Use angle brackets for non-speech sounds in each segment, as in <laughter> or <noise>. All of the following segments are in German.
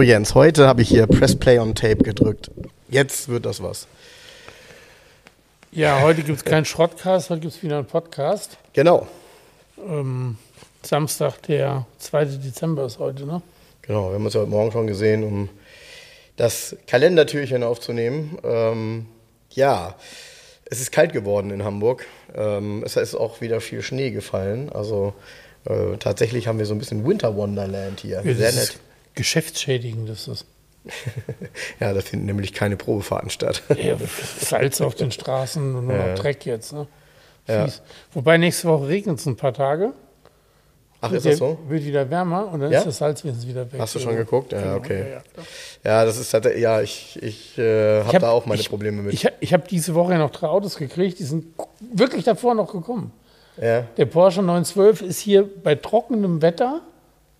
So, Jens, heute habe ich hier Press Play on Tape gedrückt. Jetzt wird das was. Ja, heute gibt es keinen Schrottcast, heute gibt es wieder einen Podcast. Genau. Ähm, Samstag, der 2. Dezember ist heute, ne? Genau, wir haben uns ja heute Morgen schon gesehen, um das Kalendertürchen aufzunehmen. Ähm, ja, es ist kalt geworden in Hamburg. Ähm, es ist auch wieder viel Schnee gefallen. Also äh, tatsächlich haben wir so ein bisschen Winter Wonderland hier. Ja, Sehr nett. Ist geschäftsschädigend ist das. <laughs> ja, da finden nämlich keine Probefahrten statt. Ja, Salz auf den Straßen und nur Ja. noch Dreck jetzt, ne? Ja. Wobei nächste Woche regnet es ein paar Tage. Ach, ist das so? Wird wieder wärmer und dann Ja? ist das Salz wenigstens wieder weg. Hast du schon geguckt? Ja, Genau, okay. ja, das ist tatsächlich, ja, ich, ich äh, habe hab- da auch meine ich- Probleme mit. Ich, ich habe diese Woche noch drei Autos gekriegt, die sind wirklich davor noch gekommen. ja, Der Porsche 912 ist hier bei trockenem Wetter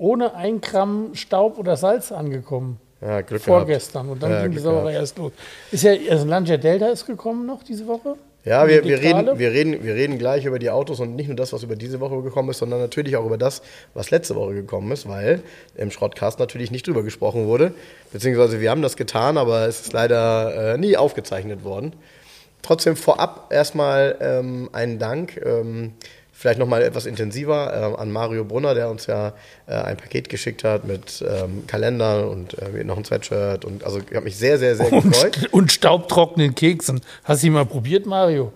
ohne ein Gramm Staub oder Salz angekommen. ja, Glück gehabt. Vorgestern. Und dann Ja, ging die Sauerei gehabt. erst los. Ist ja, also Lancia Delta ist gekommen noch diese Woche. Ja, wir, wir, reden, wir, reden, wir reden gleich über die Autos und nicht nur das, was über diese Woche gekommen ist, sondern natürlich auch über das, was letzte Woche gekommen ist, weil im Schrottcast natürlich nicht drüber gesprochen wurde. Beziehungsweise wir haben das getan, aber es ist leider äh, nie aufgezeichnet worden. Trotzdem vorab erstmal ähm, einen Dank, ähm, vielleicht nochmal etwas intensiver ähm, an Mario Brunner, der uns ja äh, ein Paket geschickt hat mit ähm, Kalendern und äh, noch ein Sweatshirt. Und also ich habe mich sehr, sehr, sehr gefreut. Und, und staubtrockenen Keksen. Hast du die mal probiert, Mario?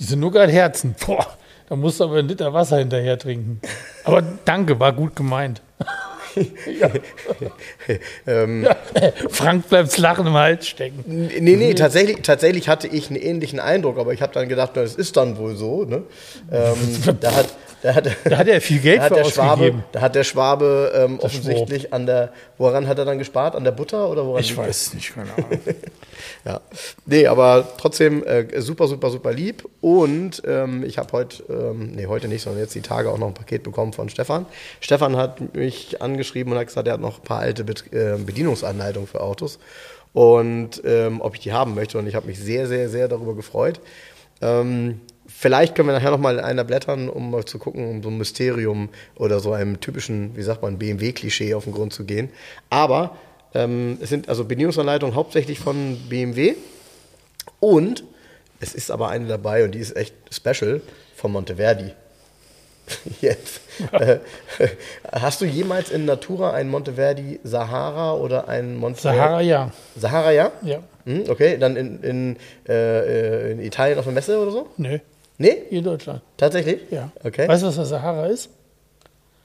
Die sind nur gerade Herzen. Boah, da musst du aber einen Liter Wasser hinterher trinken. Aber danke, war gut gemeint. <laughs> ähm, Ja, Frank bleibt Lachen im Hals stecken. Nee, nee, tatsächlich, tatsächlich hatte ich einen ähnlichen Eindruck, aber ich habe dann gedacht, na, das ist dann wohl so. Ne? Ähm, <laughs> da, hat, da, hat, Da hat er viel Geld da hat der Schwabe, da hat der Schwabe ähm, offensichtlich an der, woran hat er dann gespart? An der Butter oder woran? Ich weiß es nicht, keine Ahnung. <laughs> Ja, nee, aber trotzdem äh, super, super, super lieb. Und ähm, ich habe heute, ähm, nee, heute nicht, sondern jetzt die Tage auch noch ein Paket bekommen von Stefan. Stefan hat mich angeschrieben und hat gesagt, er hat noch ein paar alte Bet äh, Bedienungsanleitungen für Autos und ähm, ob ich die haben möchte. Und ich habe mich sehr, sehr, sehr darüber gefreut. Ähm, vielleicht können wir nachher noch mal in einer blättern, um mal zu gucken, um so ein Mysterium oder so einem typischen, wie sagt man, BMW-Klischee auf den Grund zu gehen. Aber ähm, es sind also Bedienungsanleitungen hauptsächlich von BMW. Und es ist aber eine dabei und die ist echt special von Monteverdi. <laughs> Jetzt. Äh, Hast du jemals in Natura einen Monteverdi Sahara oder einen Monteverdi Sahara, ja. Sahara, ja? Ja. Hm, okay, dann in, in, äh, in Italien auf der Messe oder so? Nö, Nee? hier in Deutschland. Tatsächlich? Ja. Okay. Weißt du, was der Sahara ist?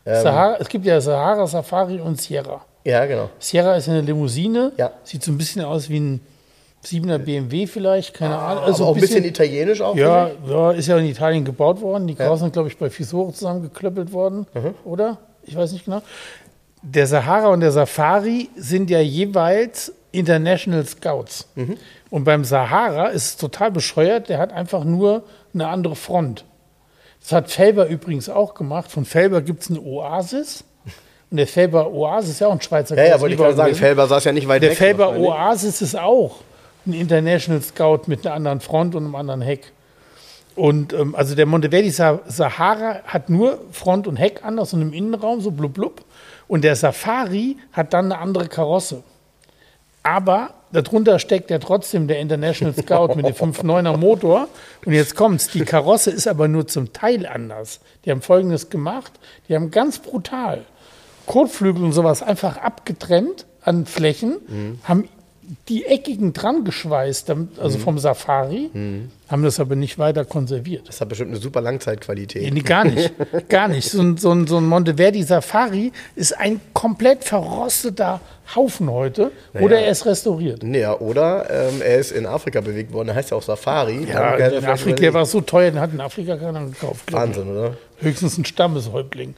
Ähm, Sahara, es gibt ja Sahara, Safari und Sierra. Ja, genau. Sierra ist eine Limousine. Ja. Sieht so ein bisschen aus wie ein 7er BMW vielleicht, keine Ahnung. Also auch ein bisschen, italienisch auch. ja, ja, ist ja in Italien gebaut worden. Die Ja. Kraus sind, glaube ich, bei Fisore zusammengeklöppelt worden, oder? Ich weiß nicht genau. Der Sahara und der Safari sind ja jeweils International Scouts. Und beim Sahara ist es total bescheuert, der hat einfach nur eine andere Front. Das hat Felber übrigens auch gemacht. Von Felber gibt es eine Oasis. Und der Felber Oasis ist ja auch ein Schweizer. Ja, ja, wollte ich gerade sagen, gewesen. Felber saß ja nicht weit Der weg. Felber wahrscheinlich. Oasis ist auch ein International Scout mit einer anderen Front und einem anderen Heck. Und ähm, also der Monteverdi Sa- Sahara hat nur Front und Heck anders und im Innenraum so blub blub. Und der Safari hat dann eine andere Karosse. Aber darunter steckt ja trotzdem der International Scout mit dem <laughs> 5.9er Motor. Und jetzt kommt's, die Karosse ist aber nur zum Teil anders. Die haben folgendes gemacht, die haben ganz brutal Kotflügel und sowas einfach abgetrennt an Flächen, haben die eckigen dran geschweißt, also vom Safari. haben das aber nicht weiter konserviert. Das hat bestimmt eine super Langzeitqualität. Nee, gar nicht. Gar nicht. So ein, so ein, so ein Monteverdi Safari ist ein komplett verrosteter Haufen heute. Oder er ist restauriert. Nee, ja, oder ähm, er ist in Afrika bewegt worden, der heißt ja auch Safari. Ja, in Afrika, der war so teuer, den hat in Afrika keiner gekauft. Wahnsinn, oder? Höchstens ein Stammeshäuptling.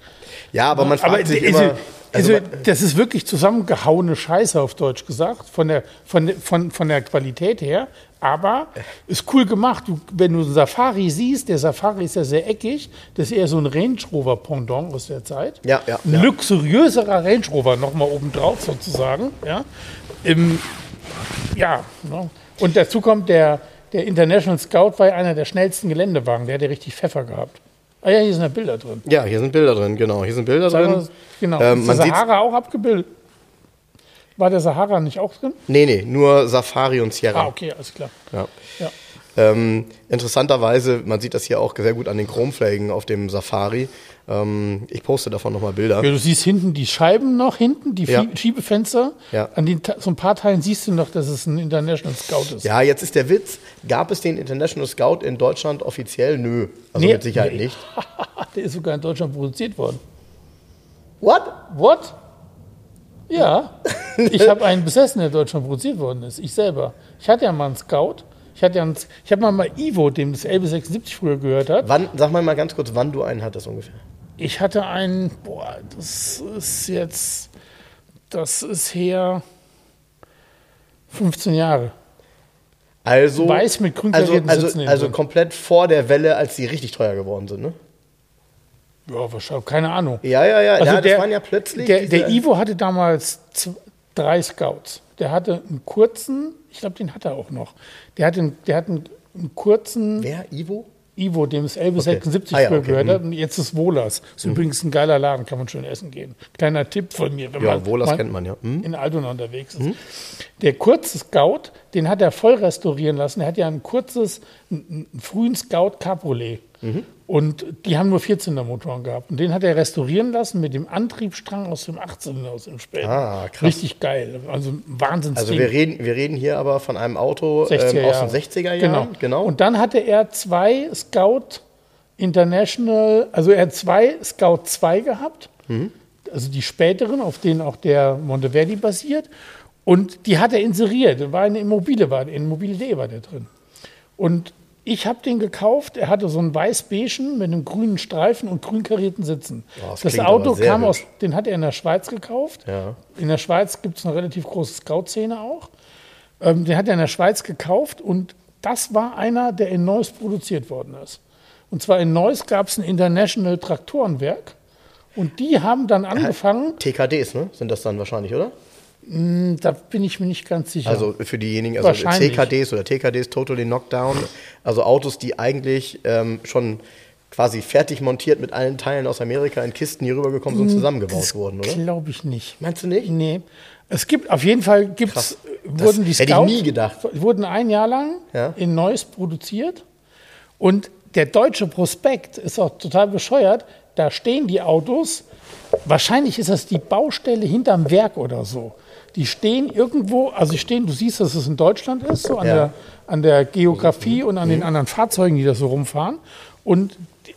Ja, aber man fragt Aber sich immer. Also, Also, das ist wirklich zusammengehauene Scheiße auf Deutsch gesagt, von der, von, von, von der Qualität her. Aber ist cool gemacht. Du, wenn du einen Safari siehst, der Safari ist ja sehr eckig, das ist eher so ein Range Rover Pendant aus der Zeit. Ja, ja, Ein ja. luxuriöserer Range Rover nochmal obendrauf sozusagen. Ja, Im, ja ne? und dazu kommt der, der International Scout war ja einer der schnellsten Geländewagen, der hat ja richtig Pfeffer gehabt. Ah ja, hier sind ja Bilder drin. ja, hier sind Bilder drin, genau. Hier sind Bilder drin. wir- Genau. Ähm, ist man Sahara auch abgebildet? War der Sahara nicht auch drin? nee, nee, nur Safari und Sierra. Ah, okay, alles klar. Ja. Ja. Ähm, interessanterweise, man sieht das hier auch sehr gut an den Chromfelgen auf dem Safari. Ähm, ich poste davon nochmal Bilder. ja, du siehst hinten die Scheiben noch, hinten die Ja. Schiebefenster. Ja. An den, so ein paar Teilen siehst du noch, dass es ein International Scout ist. Ja, jetzt ist der Witz, gab es den International Scout in Deutschland offiziell? Nö, also Nee, mit Sicherheit nee. nicht. <laughs> der ist sogar in Deutschland produziert worden. What? What? Ja, <laughs> ich habe einen besessen, der in Deutschland produziert worden ist. Ich selber. Ich hatte ja mal einen Scout. Ich hatte ja einen, ich habe mal mal Ivo, dem das Elbe 76 früher gehört hat. Wann, sag mal mal ganz kurz, wann du einen hattest ungefähr. Ich hatte einen, boah, das ist jetzt, das ist her 15 Jahre. Also, Weiß mit grün also, also, also komplett vor der Welle, als die richtig teuer geworden sind, ne? Ja, wahrscheinlich, keine Ahnung. Ja, ja, ja. Also ja das der- waren ja plötzlich. Der, der Ivo hatte damals z- drei Scouts. Der hatte einen kurzen, ich glaube, den hat er auch noch. Der hatte einen, der hat einen, einen kurzen Wer? Ivo? Ivo, dem es Elbe 76 Ah ja, okay, gehört hm. hat. Und jetzt ist Wohlers. Ist übrigens ein geiler Laden, kann man schön essen gehen. Kleiner Tipp von mir, wenn Ja, man Wohlers kennt man ja. Hm? in Altona unterwegs ist. Der kurze Scout, den hat er voll restaurieren lassen. Er hat ja ein kurzes, einen, einen frühen Scout Cabriolet. Und die haben nur 14er Motoren gehabt. Und den hat er restaurieren lassen mit dem Antriebsstrang aus dem 18er aus dem späten. Ah, krass. Richtig geil. Also ein Wahnsinns Also wir reden, wir reden hier aber von einem Auto 60er ähm, aus den 60er Genau. Jahren. Genau. Und dann hatte er zwei Scout International, also er hat zwei Scout 2 gehabt, Mhm. also die späteren, auf denen auch der Monteverdi basiert. Und die hat er inseriert. War eine Immobile, war in Mobile.de war der drin. Und ich habe den gekauft. Er hatte so einen weiß-beigen mit einem grünen Streifen und grün karierten Sitzen. Oh, das das Auto kam aus, hübsch. den hat er in der Schweiz gekauft. Ja. In der Schweiz gibt es eine relativ große Scout-Szene auch. Ähm, den hat er in der Schweiz gekauft und das war einer, der in Neuss produziert worden ist. Und zwar in Neuss gab es ein International Traktorenwerk und die haben dann angefangen, TKDs, ne? Sind das dann wahrscheinlich, oder? Da bin ich mir nicht ganz sicher. Also für diejenigen, also. CKDs oder TKDs, Totally Knockdown, also Autos, die eigentlich ähm, schon quasi fertig montiert mit allen Teilen aus Amerika in Kisten hier rübergekommen sind, zusammengebaut wurden, oder? Glaube ich nicht. Meinst du nicht? Nee. Es gibt auf jeden Fall gibt's, Krass. wurden die hätte ich Scouts nie gedacht. wurden ein Jahr lang Ja. in Neuss produziert und der deutsche Prospekt ist auch total bescheuert. Da stehen die Autos. Wahrscheinlich ist das die Baustelle hinterm Werk oder so. Die stehen irgendwo, also stehen, du siehst, dass es in Deutschland ist, so an, Ja. der, an der Geografie und an den anderen Fahrzeugen, die da so rumfahren. Und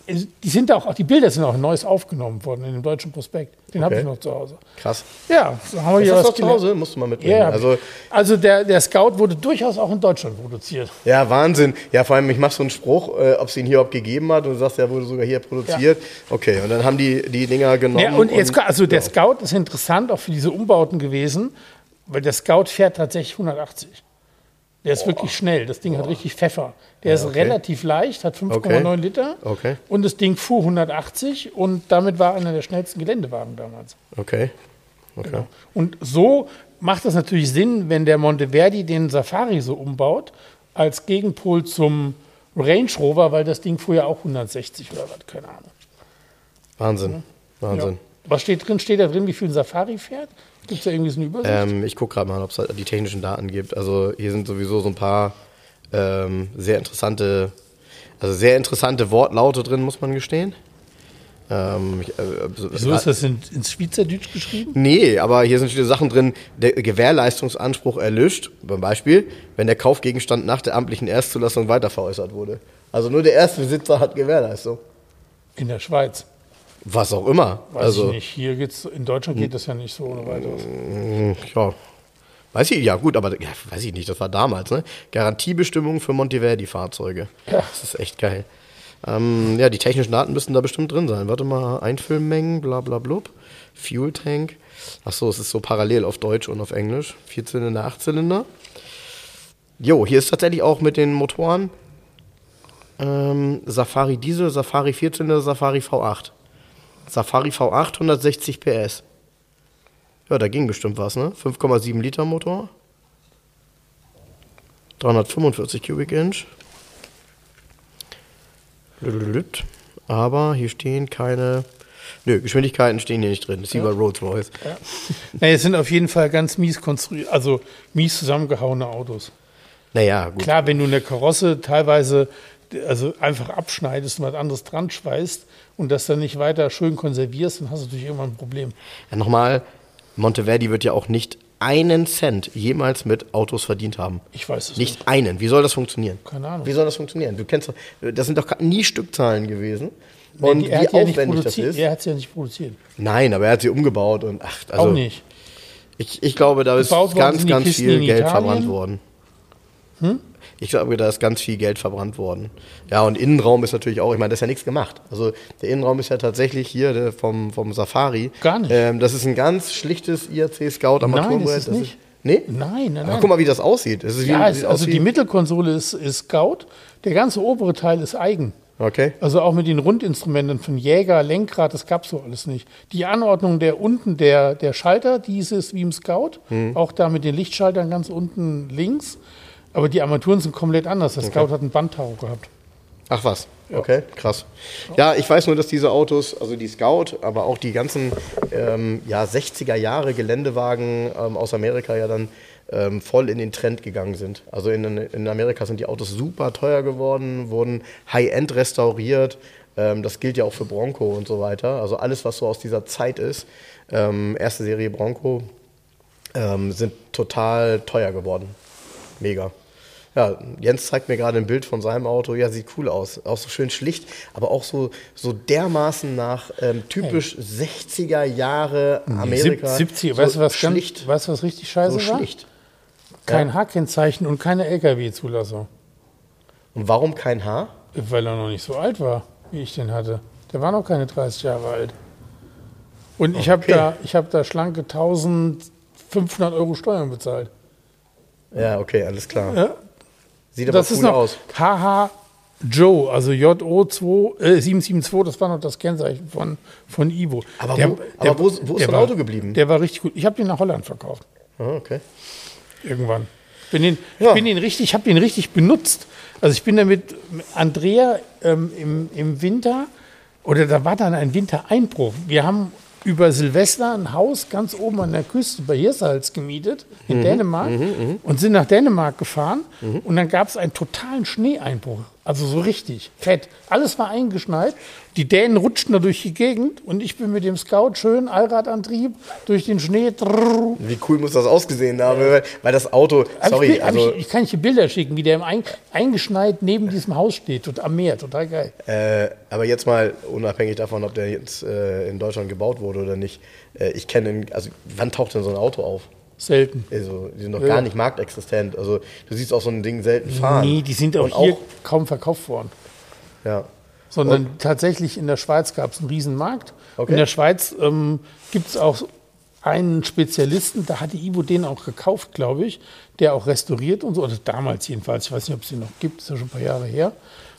die, sind auch, auch die Bilder sind auch in Neuss aufgenommen worden in dem deutschen Prospekt. Den habe Okay. ich noch zu Hause. Krass. Ja, so haben wir hier das was zu. Hause? Musst du mal mitbringen. Ja, also, also, der, der Scout wurde durchaus auch in Deutschland produziert. ja, Wahnsinn. Ja, vor allem, ich mache so einen Spruch, äh, ob es ihn hier überhaupt gegeben hat und du sagst, er wurde sogar hier produziert. Okay, und dann haben die die Dinger genommen. Ja, und jetzt, also der ja. Scout ist interessant auch für diese Umbauten gewesen, weil der Scout fährt tatsächlich 180. Der ist wirklich schnell. Das Ding hat richtig Pfeffer. Der ist okay. relativ leicht, hat 5,9 Okay. Liter. Okay. Und das Ding fuhr 180 und damit war einer der schnellsten Geländewagen damals. Okay. okay. Und so macht das natürlich Sinn, wenn der Monteverdi den Safari so umbaut, als Gegenpol zum Range Rover, weil das Ding fuhr ja auch 160 oder was, keine Ahnung. Wahnsinn. Wahnsinn. Ja. Was steht drin? Steht da drin, wie viel ein Safari fährt? Gibt es da irgendwie so eine Übersicht? Ähm, ich gucke gerade mal, ob es die technischen Daten gibt. Also hier sind sowieso so ein paar ähm, sehr interessante, also sehr interessante Wortlaute drin, muss man gestehen. Ähm, ich, äh, so- Wieso ist das in, ins Schweizerdeutsch geschrieben? Nee, aber hier sind viele Sachen drin. Der Gewährleistungsanspruch erlischt. Beim Beispiel, wenn der Kaufgegenstand nach der amtlichen Erstzulassung weiterveräußert wurde. Also nur der Erstbesitzer hat Gewährleistung. In der Schweiz. Was auch immer. Weiß also, ich nicht. Hier geht's, in Deutschland geht das ja nicht so ohne weiteres. ja. Weiß ich, ja gut, aber ja, weiß ich nicht, das war damals, ne? Garantiebestimmung für Monteverdi-Fahrzeuge. Ja. Das ist echt geil. Ähm, ja, die technischen Daten müssten da bestimmt drin sein. Warte mal, Einfüllmengen, bla bla blub. Fuel Tank. Achso, es ist so parallel auf Deutsch und auf Englisch. Vierzylinder, Achtzylinder. Jo, hier ist tatsächlich auch mit den Motoren ähm, Safari Diesel, Safari Vierzylinder, Safari V8. Safari V8 160 PS. Ja, da ging bestimmt was, ne? 5,7 Liter Motor. 345 Cubic Inch. Aber hier stehen keine. Nö, Geschwindigkeiten stehen hier nicht drin. Das ist wie bei Rolls Royce. Nee, es sind auf jeden Fall ganz mies konstruiert, also mies zusammengehauene Autos. Naja, gut. Klar, wenn du eine Karosse teilweise also einfach abschneidest und was anderes dran schweißt und das dann nicht weiter schön konservierst, dann hast du natürlich irgendwann ein Problem. Ja, nochmal, Monteverdi wird ja auch nicht einen Cent jemals mit Autos verdient haben. Ich weiß es Nicht einen. Wie soll das funktionieren? Keine Ahnung. Wie soll das funktionieren? Du kennst doch, das sind doch nie Stückzahlen gewesen. Nee, Und wie hat ja nicht aufwendig das ist. Er hat es ja nicht produziert. Nein, aber er hat sie umgebaut und ach, also Auch nicht. Ich, ich glaube, da ist Gebaut ganz, ganz viel Geld verbrannt worden. Ich glaube, da ist ganz viel Geld verbrannt worden. Ja, und Innenraum ist natürlich auch, ich meine, das ist ja nichts gemacht. Also der Innenraum ist ja tatsächlich hier vom, vom Safari. Gar nicht. Ähm, das ist ein ganz schlichtes IRC Scout Armaturenbrett. Nein, ist es nicht. nee? Nein, nein, Aber nein. guck mal, wie das aussieht. Ist wie, ja, es, also wie, die Mittelkonsole ist, ist Scout. Der ganze obere Teil ist eigen. Okay. Also auch mit den Rundinstrumenten von Jäger, Lenkrad, das gab es so alles nicht. Die Anordnung der unten der, der Schalter, dieses wie im Scout, Hm. auch da mit den Lichtschaltern ganz unten links. Aber die Armaturen sind komplett anders. Der Scout hat einen Bandtauch gehabt. Ach was, okay, krass. Ja, ich weiß nur, dass diese Autos, also die Scout, aber auch die ganzen ähm, ja, 60er Jahre Geländewagen ähm, aus Amerika ja dann ähm, voll in den Trend gegangen sind. Also in, in Amerika sind die Autos super teuer geworden, wurden High-End restauriert. Ähm, das gilt ja auch für Bronco und so weiter. Also alles, was so aus dieser Zeit ist, ähm, erste Serie Bronco, ähm, sind total teuer geworden. Mega. Ja, Jens zeigt mir gerade ein Bild von seinem Auto. Ja, sieht cool aus. Auch so schön schlicht, aber auch so, so dermaßen nach ähm, typisch 60er Jahre Amerika. 70, so weißt du, was, ganz, schlicht. weißt, du, was richtig scheiße so war? schlicht. Kein H-Kennzeichen und keine LKW-Zulassung. Und warum kein Haar? Weil er noch nicht so alt war, wie ich den hatte. Der war noch keine 30 Jahre alt. Und ich habe Okay. da, ich hab da schlanke 1500 Euro Steuern bezahlt. Ja, okay, alles klar. Ja, Sieht aber das cool ist noch aus. HH Joe, also JO2, äh, 772, das war noch das Kennzeichen von, von Ivo. Aber wo- aber wo ist- wo ist der das Auto geblieben? Der war richtig gut. Ich habe den nach Holland verkauft. Ah, okay. irgendwann. Bin den, Ja. Ich bin den richtig, ich habe den richtig benutzt. Also ich bin damit mit Andrea ähm, im, im Winter oder da war dann ein Wintereinbruch. Wir haben über Silvester ein Haus ganz oben an der Küste bei Hirsalz gemietet in Mhm. Dänemark und sind nach Dänemark gefahren und dann gab es einen totalen Schneeeinbruch. Also so richtig fett. Alles war eingeschneit. Die Dänen rutschten da durch die Gegend und ich bin mit dem Scout schön Allradantrieb durch den Schnee. Wie cool muss das ausgesehen haben? Weil, weil das Auto, sorry, ich, also ich, ich kann dir Bilder schicken, wie der im Ein, eingeschneit neben diesem Haus steht, tot, am Meer, total geil. Äh, aber jetzt mal unabhängig davon, ob der jetzt äh, in Deutschland gebaut wurde oder nicht. Äh, ich kenne, also wann taucht denn so ein Auto auf? Selten. Also, die sind noch Ja. gar nicht marktexistent. Also du siehst auch so ein Ding selten fahren. Nee, die sind auch Und hier kaum verkauft worden. ja. Sondern tatsächlich in der Schweiz gab es einen Riesenmarkt. Okay. In der Schweiz ähm, gibt es auch einen Spezialisten, da hatte Ivo den auch gekauft, glaube ich, der auch restauriert und so, oder damals jedenfalls, ich weiß nicht, ob es den noch gibt, ist ja schon ein paar Jahre her.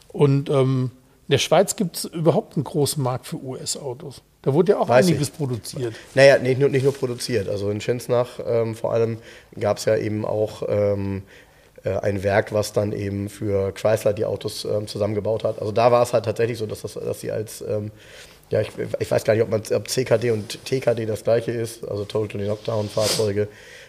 Und ähm, in der Schweiz gibt es überhaupt einen großen Markt für US-Autos. Da wurde ja auch Weiß einiges ich. produziert. Naja, nicht nur, nicht nur produziert. Also in Schinsnach ähm, vor allem gab es ja eben auch ähm, äh, ein Werk, was dann eben für Chrysler die Autos ähm, zusammengebaut hat. Also da war es halt tatsächlich so, dass, das, dass sie als, ähm, ja, ich, ich weiß gar nicht, ob, man, ob CKD und TKD das gleiche ist, also Totally Knockdown Fahrzeuge,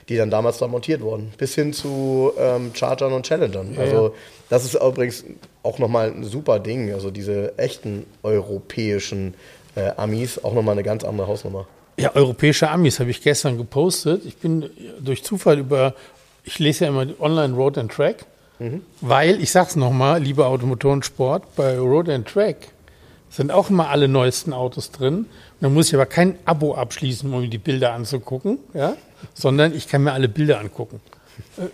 die dann damals da montiert wurden. Bis hin zu ähm, Chargern und Challengern. Also ja. das ist übrigens auch nochmal ein super Ding, also diese echten europäischen äh, Amis auch nochmal eine ganz andere Hausnummer. Ja, europäische Amis habe ich gestern gepostet. Ich bin durch Zufall über, ich lese ja immer online Road and Track, mhm. weil, ich sag's nochmal, liebe Automotorensport, bei Road and Track sind auch immer alle neuesten Autos drin. Und dann muss ich aber kein Abo abschließen, um mir die Bilder anzugucken, ja? sondern ich kann mir alle Bilder angucken.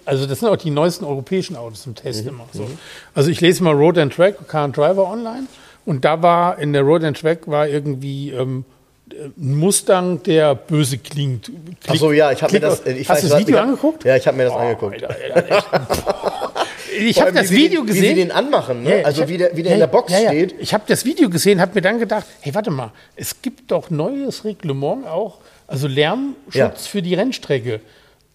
Also das sind auch die neuesten europäischen Autos im Test mhm. immer so. Also ich lese mal Road and Track, Car and Driver online und da war in der Road and Track war irgendwie ähm, ein Mustang, der böse klingt. Achso, ja, ich habe mir das. Ich hast du das Video angeguckt? Ja, ich habe mir das oh, angeguckt. Alter, Alter, <laughs> ich habe das Video den, gesehen. Wie sie den anmachen, ne? Ja, also hab, wie der, wie der ja, in der Box ja, steht. Ich habe das Video gesehen, habe mir dann gedacht, hey, warte mal, es gibt doch neues Reglement auch, also Lärmschutz für die Rennstrecke.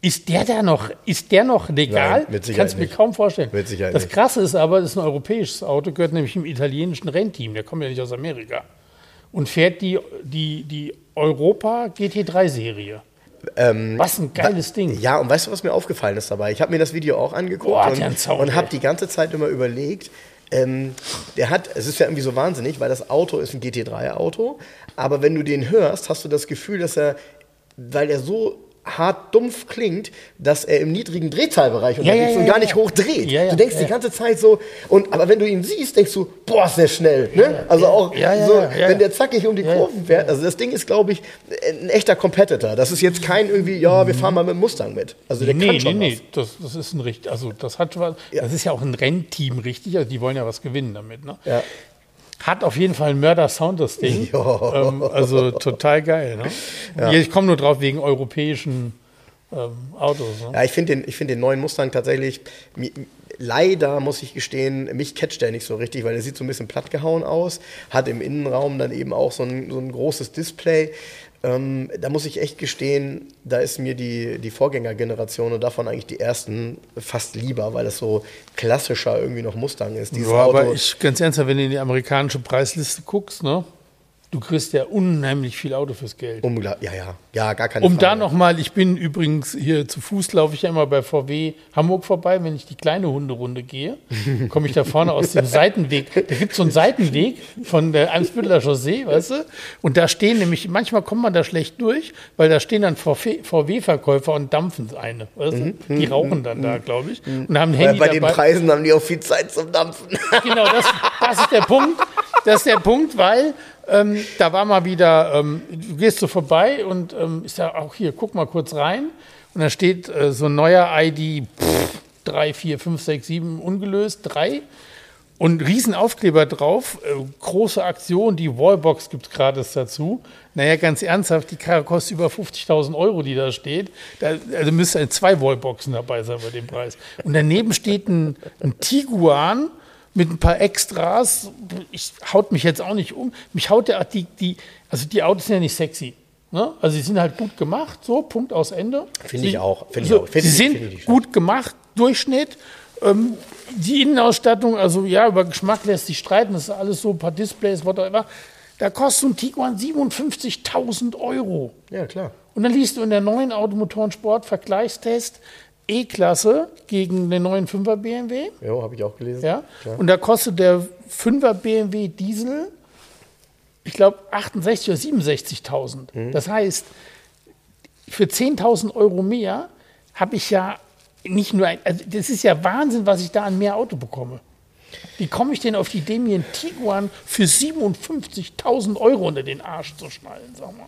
Ist der da noch, ist der noch legal? Nein, Kannst du mir kaum vorstellen. Mit Sicherheit das Krasse ist aber, das ist ein europäisches Auto, gehört nämlich im italienischen Rennteam, der kommt ja nicht aus Amerika. Und fährt die, die, die Europa GT3-Serie. Ähm, was ein geiles Ding. Ja, und weißt du, was mir aufgefallen ist dabei? Ich habe mir das Video auch angeguckt Boah, und, und habe die ganze Zeit immer überlegt, ähm, der hat, es ist ja irgendwie so wahnsinnig, weil das Auto ist ein GT3-Auto, aber wenn du den hörst, hast du das Gefühl, dass er, weil er so hart dumpf klingt, dass er im niedrigen Drehzahlbereich unterwegs ja, ja, und gar nicht hoch dreht. du denkst die ganze Zeit so, und aber wenn du ihn siehst, denkst du, boah, ist der schnell. Ne? also auch so, wenn der zackig um die Kurven fährt. Also das Ding ist, glaube ich, ein echter Competitor. Das ist jetzt kein irgendwie, ja, wir fahren mal mit dem Mustang mit. Also der nee, kann schon nee, nee, das, das ist ein richtig, also das hat was, das ist ja auch ein Rennteam, richtig? Also die wollen ja was gewinnen damit. Ne? Hat auf jeden Fall ein Mörder-Sound, das Ding. <laughs> Ähm, also total geil. Ne? Ja. Ich komme nur drauf wegen europäischen ähm, Autos. Ne? Ja, ich finde den, find den neuen Mustang tatsächlich, leider muss ich gestehen, mich catcht der nicht so richtig, weil der sieht so ein bisschen plattgehauen aus, hat im Innenraum dann eben auch so ein, so ein großes Display. Ähm, da muss ich echt gestehen, da ist mir die, die Vorgängergeneration und davon eigentlich die ersten fast lieber, weil es so klassischer irgendwie noch Mustang ist. ja, aber ich, ganz ernsthaft, wenn du in die amerikanische Preisliste guckst, ne? Du kriegst ja unheimlich viel Auto fürs Geld. Unglaublich, ja, ja, ja, gar keine um Frage. Um da nochmal, ich bin übrigens hier zu Fuß, laufe ich ja immer bei VW Hamburg vorbei, wenn ich die kleine Hunderunde gehe, <laughs> komme ich da vorne aus dem Seitenweg. Da gibt es so einen Seitenweg von der Eimsbütteler Chaussee, weißt du? Und da stehen nämlich, manchmal kommt man da schlecht durch, weil da stehen dann VW-Verkäufer und dampfen eine, weißt du? Mhm. Die rauchen dann da, glaube ich. Und haben ein Handy bei, bei den Preisen haben die auch viel Zeit zum Dampfen. Genau, das, das ist der Punkt. Das ist der Punkt, weil ähm, da war mal wieder, ähm, du gehst so vorbei und ähm, ist ja auch hier, guck mal kurz rein. Und da steht äh, so ein neuer ID 3, 4, 5, 6, 7 ungelöst, 3. Und Riesenaufkleber drauf, äh, große Aktion, die Wallbox gibt gratis dazu. Naja, ganz ernsthaft, die Karre kostet über 50.000 Euro, die da steht. Da, also müsste zwei Wallboxen dabei sein bei dem Preis. Und daneben steht ein, ein Tiguan, mit ein paar Extras. Ich haut mich jetzt auch nicht um. Mich haut der die, die, also die Autos sind ja nicht sexy. Ne? Also sie sind halt gut gemacht, so, Punkt aus Ende. Finde ich auch. Find so, ich auch. Find sie ich, sind ich gut gemacht, Durchschnitt. Ähm, die Innenausstattung, also ja, über Geschmack lässt sich streiten, das ist alles so, ein paar Displays, whatever. Da kostet so ein Tiguan 57.000 Euro. Ja, klar. Und dann liest du in der neuen Automotoren-Sport-Vergleichstest, E-Klasse gegen den neuen 5er BMW. Ja, habe ich auch gelesen. Ja? Klar. Und da kostet der 5er BMW Diesel, ich glaube, 68.000 oder 67.000. Mhm. Das heißt, für 10.000 Euro mehr habe ich ja nicht nur ein, also das ist ja Wahnsinn, was ich da an mehr Auto bekomme. Wie komme ich denn auf die Idee, mir einen Tiguan für 57.000 Euro unter den Arsch zu schnallen, sag mal?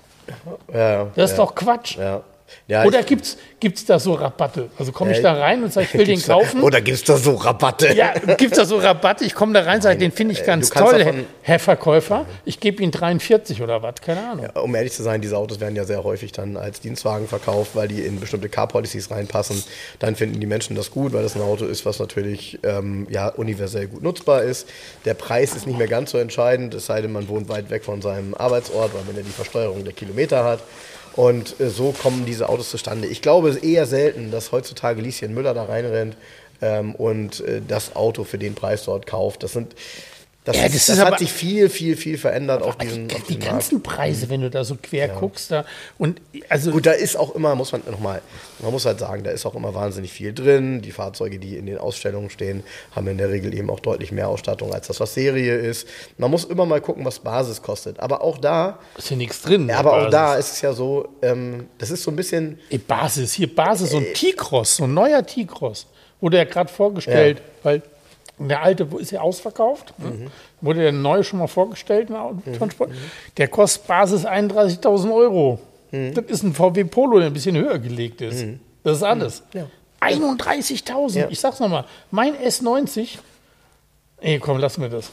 Ja, das ist ja. doch Quatsch. Ja. Ja, Oder gibt es da so Rabatte? Also komme ich da rein und sage, ich will <laughs> den kaufen? Oder gibt es da so Rabatte? Ja, gibt es da so Rabatte? Ich komme da rein und sage, den finde ich äh, ganz toll, davon, Herr Verkäufer. Ich gebe Ihnen 43 oder was, keine Ahnung. Ja, um ehrlich zu sein, diese Autos werden ja sehr häufig dann als Dienstwagen verkauft, weil die in bestimmte Car-Policies reinpassen. Dann finden die Menschen das gut, weil das ein Auto ist, was natürlich ähm, ja, universell gut nutzbar ist. Der Preis ist nicht mehr ganz so entscheidend, es sei denn, man wohnt weit weg von seinem Arbeitsort, weil man ja die Versteuerung der Kilometer hat. Und äh, so kommen diese Autos zustande. Ich glaube, es ist eher selten, dass heutzutage Lieschen Müller da reinrennt ähm, und äh, das Auto für den Preis dort kauft. Das sind Das, Ja, ist, das das, ist hat aber- sich viel, viel, viel verändert auf die, diesen, auf die diesen Markt. ganzen Preise, wenn du da so quer guckst, da und also Gut, da ist auch immer, muss man nochmal, man muss halt sagen, da ist auch immer wahnsinnig viel drin. Die Fahrzeuge, die in den Ausstellungen stehen, haben in der Regel eben auch deutlich mehr Ausstattung als das, was Serie ist. Man muss immer mal gucken, was Basis kostet. Aber auch da, ist ja nichts drin. in der aber auch Basis. da ist es ja so, ähm, das ist so ein bisschen, Ey, Basis, hier Basis, Äh. so ein T-Cross, so ein neuer T-Cross. Wurde ja gerade vorgestellt, weil der alte ist ja ausverkauft. ne? Mhm. Wurde der neue schon mal vorgestellt in der Autotransport. Der kostet Basis 31.000 Euro. Mhm. Das ist ein VW Polo, der ein bisschen höher gelegt ist. Das ist alles. Ja. 31.000. Ja. Ich sag's nochmal, mein S90. Ey, komm, lass mir das.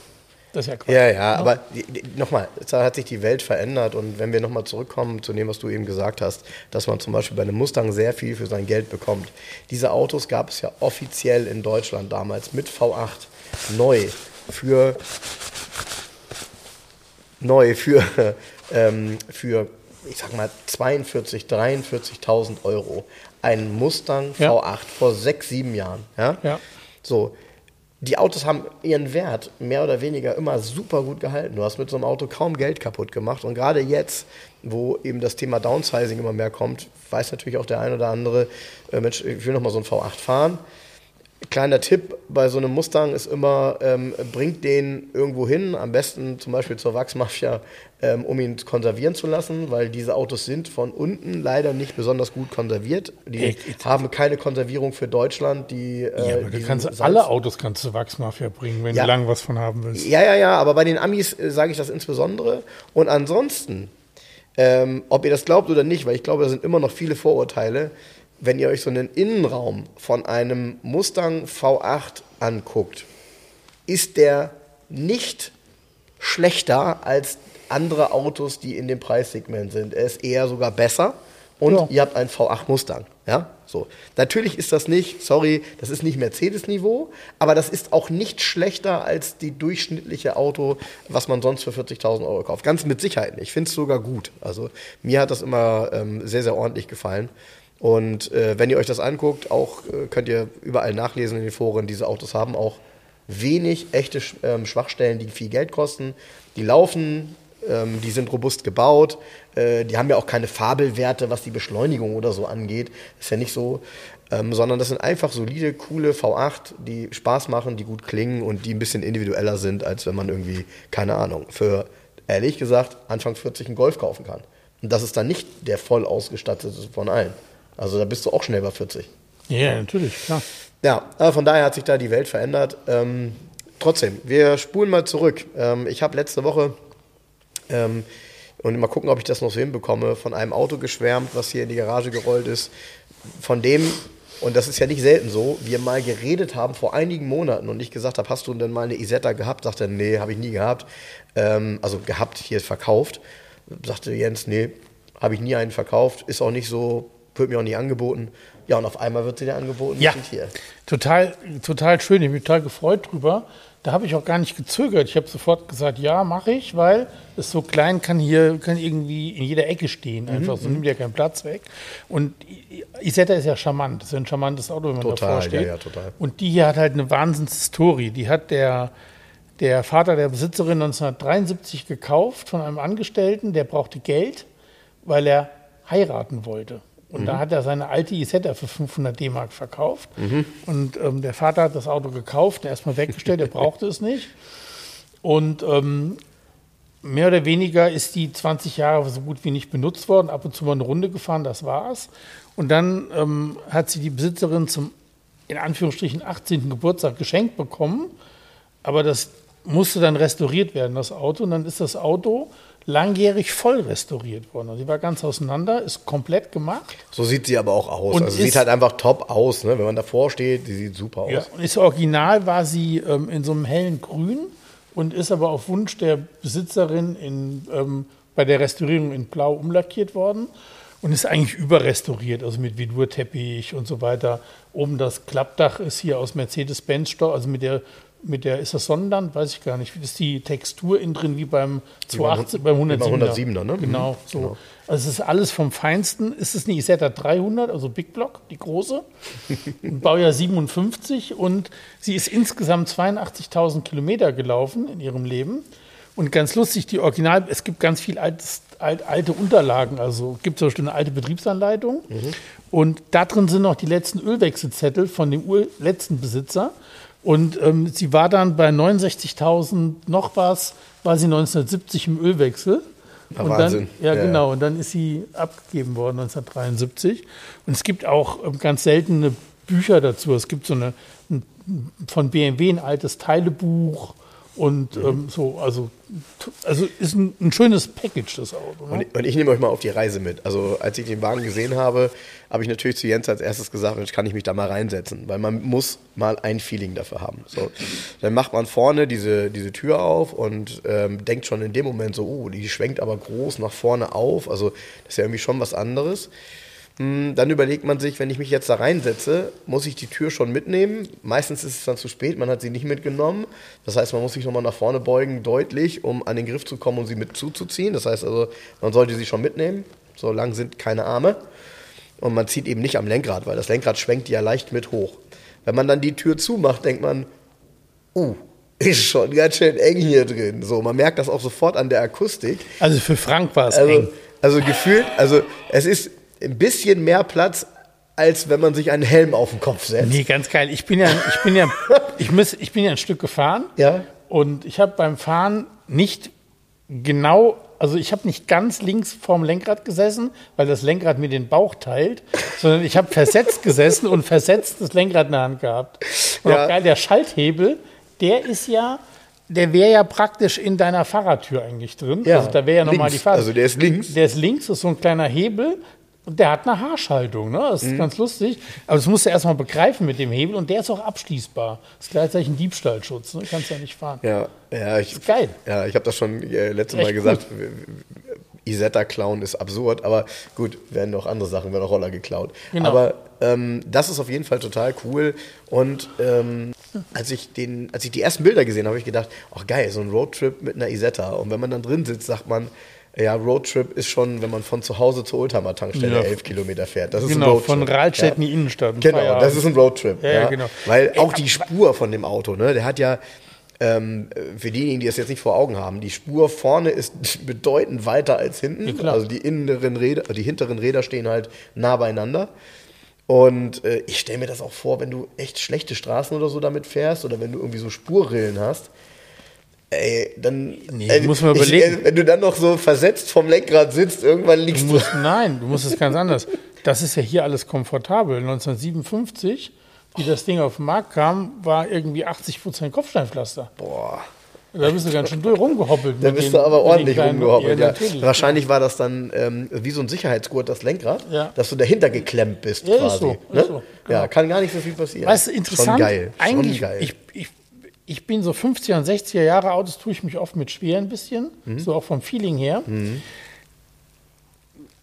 Das ist ja Quatsch. Ja, ja, aber die- die- nochmal, es hat sich die Welt verändert und wenn wir nochmal zurückkommen zu dem, was du eben gesagt hast, dass man zum Beispiel bei einem Mustang sehr viel für sein Geld bekommt. Diese Autos gab es ja offiziell in Deutschland damals mit V8 neu für neu für, <laughs> ähm, für ich sag mal 42, 43.000 Euro. Ein Mustang Ja. V8 vor sechs, sieben Jahren. Ja? Ja. So, die Autos haben ihren Wert mehr oder weniger immer super gut gehalten. Du hast mit so einem Auto kaum Geld kaputt gemacht. Und gerade jetzt, wo eben das Thema Downsizing immer mehr kommt, weiß natürlich auch der ein oder andere, äh, Mensch, ich will noch mal so ein V8 fahren. Kleiner Tipp bei so einem Mustang ist immer, ähm, bringt den irgendwo hin, am besten zum Beispiel zur Wachsmafia, ähm, um ihn konservieren zu lassen, weil diese Autos sind von unten leider nicht besonders gut konserviert. Die Ey, haben keine Konservierung für Deutschland. Die, äh, Ja, aber du kannst Salz- alle Autos kannst du Wachsmafia bringen, wenn Ja. du lang was von haben willst. Ja, ja, ja, aber bei den Amis äh, sage ich das insbesondere. Und ansonsten, ähm, ob ihr das glaubt oder nicht, weil ich glaube, da sind immer noch viele Vorurteile, wenn ihr euch so einen Innenraum von einem Mustang V8 anguckt, ist der nicht schlechter als andere Autos, die in dem Preissegment sind. Er ist eher sogar besser und Ja. ihr habt einen V8 Mustang. Ja, so. Natürlich ist das nicht, sorry, das ist nicht Mercedes-Niveau, aber das ist auch nicht schlechter als die durchschnittliche Auto, was man sonst für 40.000 Euro kauft. Ganz mit Sicherheit nicht. Ich finde es sogar gut. Also mir hat das immer ähm, sehr, sehr ordentlich gefallen. Und äh, wenn ihr euch das anguckt, auch äh, könnt ihr überall nachlesen in den Foren, diese Autos haben auch wenig echte ähm, Schwachstellen, die viel Geld kosten. Die laufen, ähm, die sind robust gebaut, äh, die haben ja auch keine Fabelwerte, was die Beschleunigung oder so angeht. Ist ja nicht so. Ähm, sondern das sind einfach solide, coole V8, die Spaß machen, die gut klingen und die ein bisschen individueller sind, als wenn man irgendwie, keine Ahnung, für, ehrlich gesagt, Anfang 40 einen Golf kaufen kann. Und das ist dann nicht der voll ausgestattete von allen. Also da bist du auch schnell bei 40. Ja, natürlich, klar. Ja, aber von daher hat sich da die Welt verändert. Ähm, trotzdem, wir spulen mal zurück. Ähm, ich habe letzte Woche, ähm, und mal gucken, ob ich das noch so hinbekomme, von einem Auto geschwärmt, was hier in die Garage gerollt ist, von dem, und das ist ja nicht selten so, wir mal geredet haben vor einigen Monaten und ich gesagt habe, hast du denn mal eine Isetta gehabt? Sagte er, nee, habe ich nie gehabt. Ähm, also gehabt, hier verkauft. Sagte Jens, nee, habe ich nie einen verkauft, ist auch nicht so, wird mir auch nicht angeboten. Ja, und auf einmal wird sie dir angeboten. Ja, hier. total, total schön. Ich bin total gefreut drüber. Da habe ich auch gar nicht gezögert. Ich habe sofort gesagt, ja, mache ich, weil es so klein kann hier, kann irgendwie in jeder Ecke stehen. Mhm, Einfach so nimmt ja keinen Platz weg. Und Isetta ist ja charmant. Das ist ja ein charmantes Auto, wenn man Total, davor steht. ja, ja, total. Und die hier hat halt eine Wahnsinnsstory. Die hat der, der Vater der Besitzerin 1973 gekauft von einem Angestellten, der brauchte Geld, weil er heiraten wollte. Und Mhm. da hat er seine alte Isetta für 500 D-Mark verkauft. Und ähm, der Vater hat das Auto gekauft, erstmal weggestellt, er <laughs> brauchte es nicht. Und ähm, mehr oder weniger ist die 20 Jahre so gut wie nicht benutzt worden, ab und zu mal eine Runde gefahren, das war's. Und dann ähm, hat sie die Besitzerin zum, in Anführungsstrichen, 18. Geburtstag geschenkt bekommen. Aber das musste dann restauriert werden, das Auto. Und dann ist das Auto langjährig voll restauriert worden. Also sie war ganz auseinander, ist komplett gemacht. So sieht sie aber auch aus. Und also sieht halt einfach top aus, ne? wenn man davor steht. Die sieht super aus. Ja, und ist original war sie ähm, in so einem hellen Grün und ist aber auf Wunsch der Besitzerin in, ähm, bei der Restaurierung in Blau umlackiert worden und ist eigentlich überrestauriert, also mit Vidurteppich und so weiter. Oben das Klappdach ist hier aus Mercedes-Benz, Stoff, also mit der mit der, ist das Sonnenland? Weiß ich gar nicht. Ist die Textur innen drin wie beim Wie beim 280, beim 107er? 107er, ne? Genau, Mhm, so. genau. Also es ist alles vom Feinsten. Ist es eine Isetta 300, also Big Block, die große? <laughs> Baujahr 57 und sie ist insgesamt 82.000 Kilometer gelaufen in ihrem Leben. Und ganz lustig, die Original, es gibt ganz viel altes, alt, alte Unterlagen. Also es gibt zum Beispiel eine alte Betriebsanleitung. Und da drin sind noch die letzten Ölwechselzettel von dem Ur letzten Besitzer. Und ähm, sie war dann bei 69.000 noch was, war sie 1970 im Ölwechsel. Und Wahnsinn. Dann, ja, Ja, genau. Und dann ist sie abgegeben worden 1973. Und es gibt auch ähm, ganz seltene Bücher dazu. Es gibt so eine ein, von BMW ein altes Teilebuch und Mhm. ähm, so, also, also ist ein, ein schönes Package, das Auto. Und Ne? ich, und ich nehme euch mal auf die Reise mit. Also als ich den Wagen gesehen habe, habe ich natürlich zu Jens als erstes gesagt, Mensch, kann ich mich da mal reinsetzen, weil man muss mal ein Feeling dafür haben. So, dann macht man vorne diese, diese Tür auf und ähm, denkt schon in dem Moment so, oh, die schwenkt aber groß nach vorne auf. Also das ist ja irgendwie schon was anderes. Hm, Dann überlegt man sich, wenn ich mich jetzt da reinsetze, muss ich die Tür schon mitnehmen. Meistens ist es dann zu spät, man hat sie nicht mitgenommen. Das heißt, man muss sich nochmal nach vorne beugen, deutlich, um an den Griff zu kommen und sie mit zuzuziehen. Das heißt also, man sollte sie schon mitnehmen. So lang sind keine Arme. Und man zieht eben nicht am Lenkrad, weil das Lenkrad schwenkt ja leicht mit hoch. Wenn man dann die Tür zumacht, denkt man, uh, ist schon ganz schön eng hier drin. So, man merkt das auch sofort an der Akustik. Also für Frank war es Also, eng. also gefühlt, also es ist ein bisschen mehr Platz, als wenn man sich einen Helm auf den Kopf setzt. Nee, ganz geil. Ich bin ja, ich bin ja, <laughs> ich muss, ich bin ja ein Stück gefahren. Ja. Und ich habe beim Fahren nicht genau, also ich habe nicht ganz links vorm Lenkrad gesessen, weil das Lenkrad mir den Bauch teilt, sondern ich habe versetzt gesessen und versetzt das Lenkrad in der Hand gehabt. Und Ja. auch geil, der Schalthebel, der ist ja, der wäre ja praktisch in deiner Fahrradtür eigentlich drin. Also da wäre ja nochmal die Fahrt. Also der ist links. Der ist links, das ist so ein kleiner Hebel. Und der hat eine Haarschaltung, ne? Das ist Mhm. ganz lustig. Aber das musst du erstmal begreifen mit dem Hebel und der ist auch abschließbar. Das ist gleichzeitig ein Diebstahlschutz, ne? Kannst ja nicht fahren. Ja, ja, ich, geil. Ja, ich habe das schon äh, letztes Mal gesagt. Isetta klauen ist absurd, aber gut, werden noch andere Sachen, werden auch Roller geklaut. Genau. Aber ähm, das ist auf jeden Fall total cool. Und ähm, als ich den, als ich die ersten Bilder gesehen habe, habe ich gedacht, ach geil, so ein Roadtrip mit einer Isetta. Und wenn man dann drin sitzt, sagt man, ja, Roadtrip ist schon, wenn man von zu Hause zur Oldtimer Tankstelle Ja. elf Kilometer fährt. Das ist ein Genau, Roadtrip. von Rahlstedt in ja. die Innenstadt. Genau, Feierabend. das ist ein Roadtrip. Ja, ja, genau. Weil auch die Spur von dem Auto, ne, der hat ja, ähm, für diejenigen, die das jetzt nicht vor Augen haben, die Spur vorne ist <laughs> bedeutend weiter als hinten. Ja, also die inneren Räder, die hinteren Räder stehen halt nah beieinander. Und äh, ich stelle mir das auch vor, wenn du echt schlechte Straßen oder so damit fährst oder wenn du irgendwie so Spurrillen hast. Ey, dann. Nee, äh, muss man ich, überlegen. äh, wenn du dann noch so versetzt vom Lenkrad sitzt, irgendwann Du liegst du. musst, nein, du musst es ganz anders. Das ist ja hier alles komfortabel. 1957, wie das Ding auf den Markt kam, war irgendwie 80 Prozent Kopfsteinpflaster. Boah. Da bist du ganz schön durch rumgehoppelt. Da bist den- du aber ordentlich rumgehoppelt. Ja, Ja. Wahrscheinlich war das dann ähm, wie so ein Sicherheitsgurt, das Lenkrad, Ja. dass du dahinter geklemmt bist Ja, ist quasi. so, ist ne? so, Ja, genau. kann gar nicht so viel passieren. Weißt du, interessant, Schon geil. eigentlich, Schon geil. Ich, ich, ich bin so 50er und 60er Jahre Autos, tue ich mich oft mit schwer ein bisschen, Mhm. so auch vom Feeling her.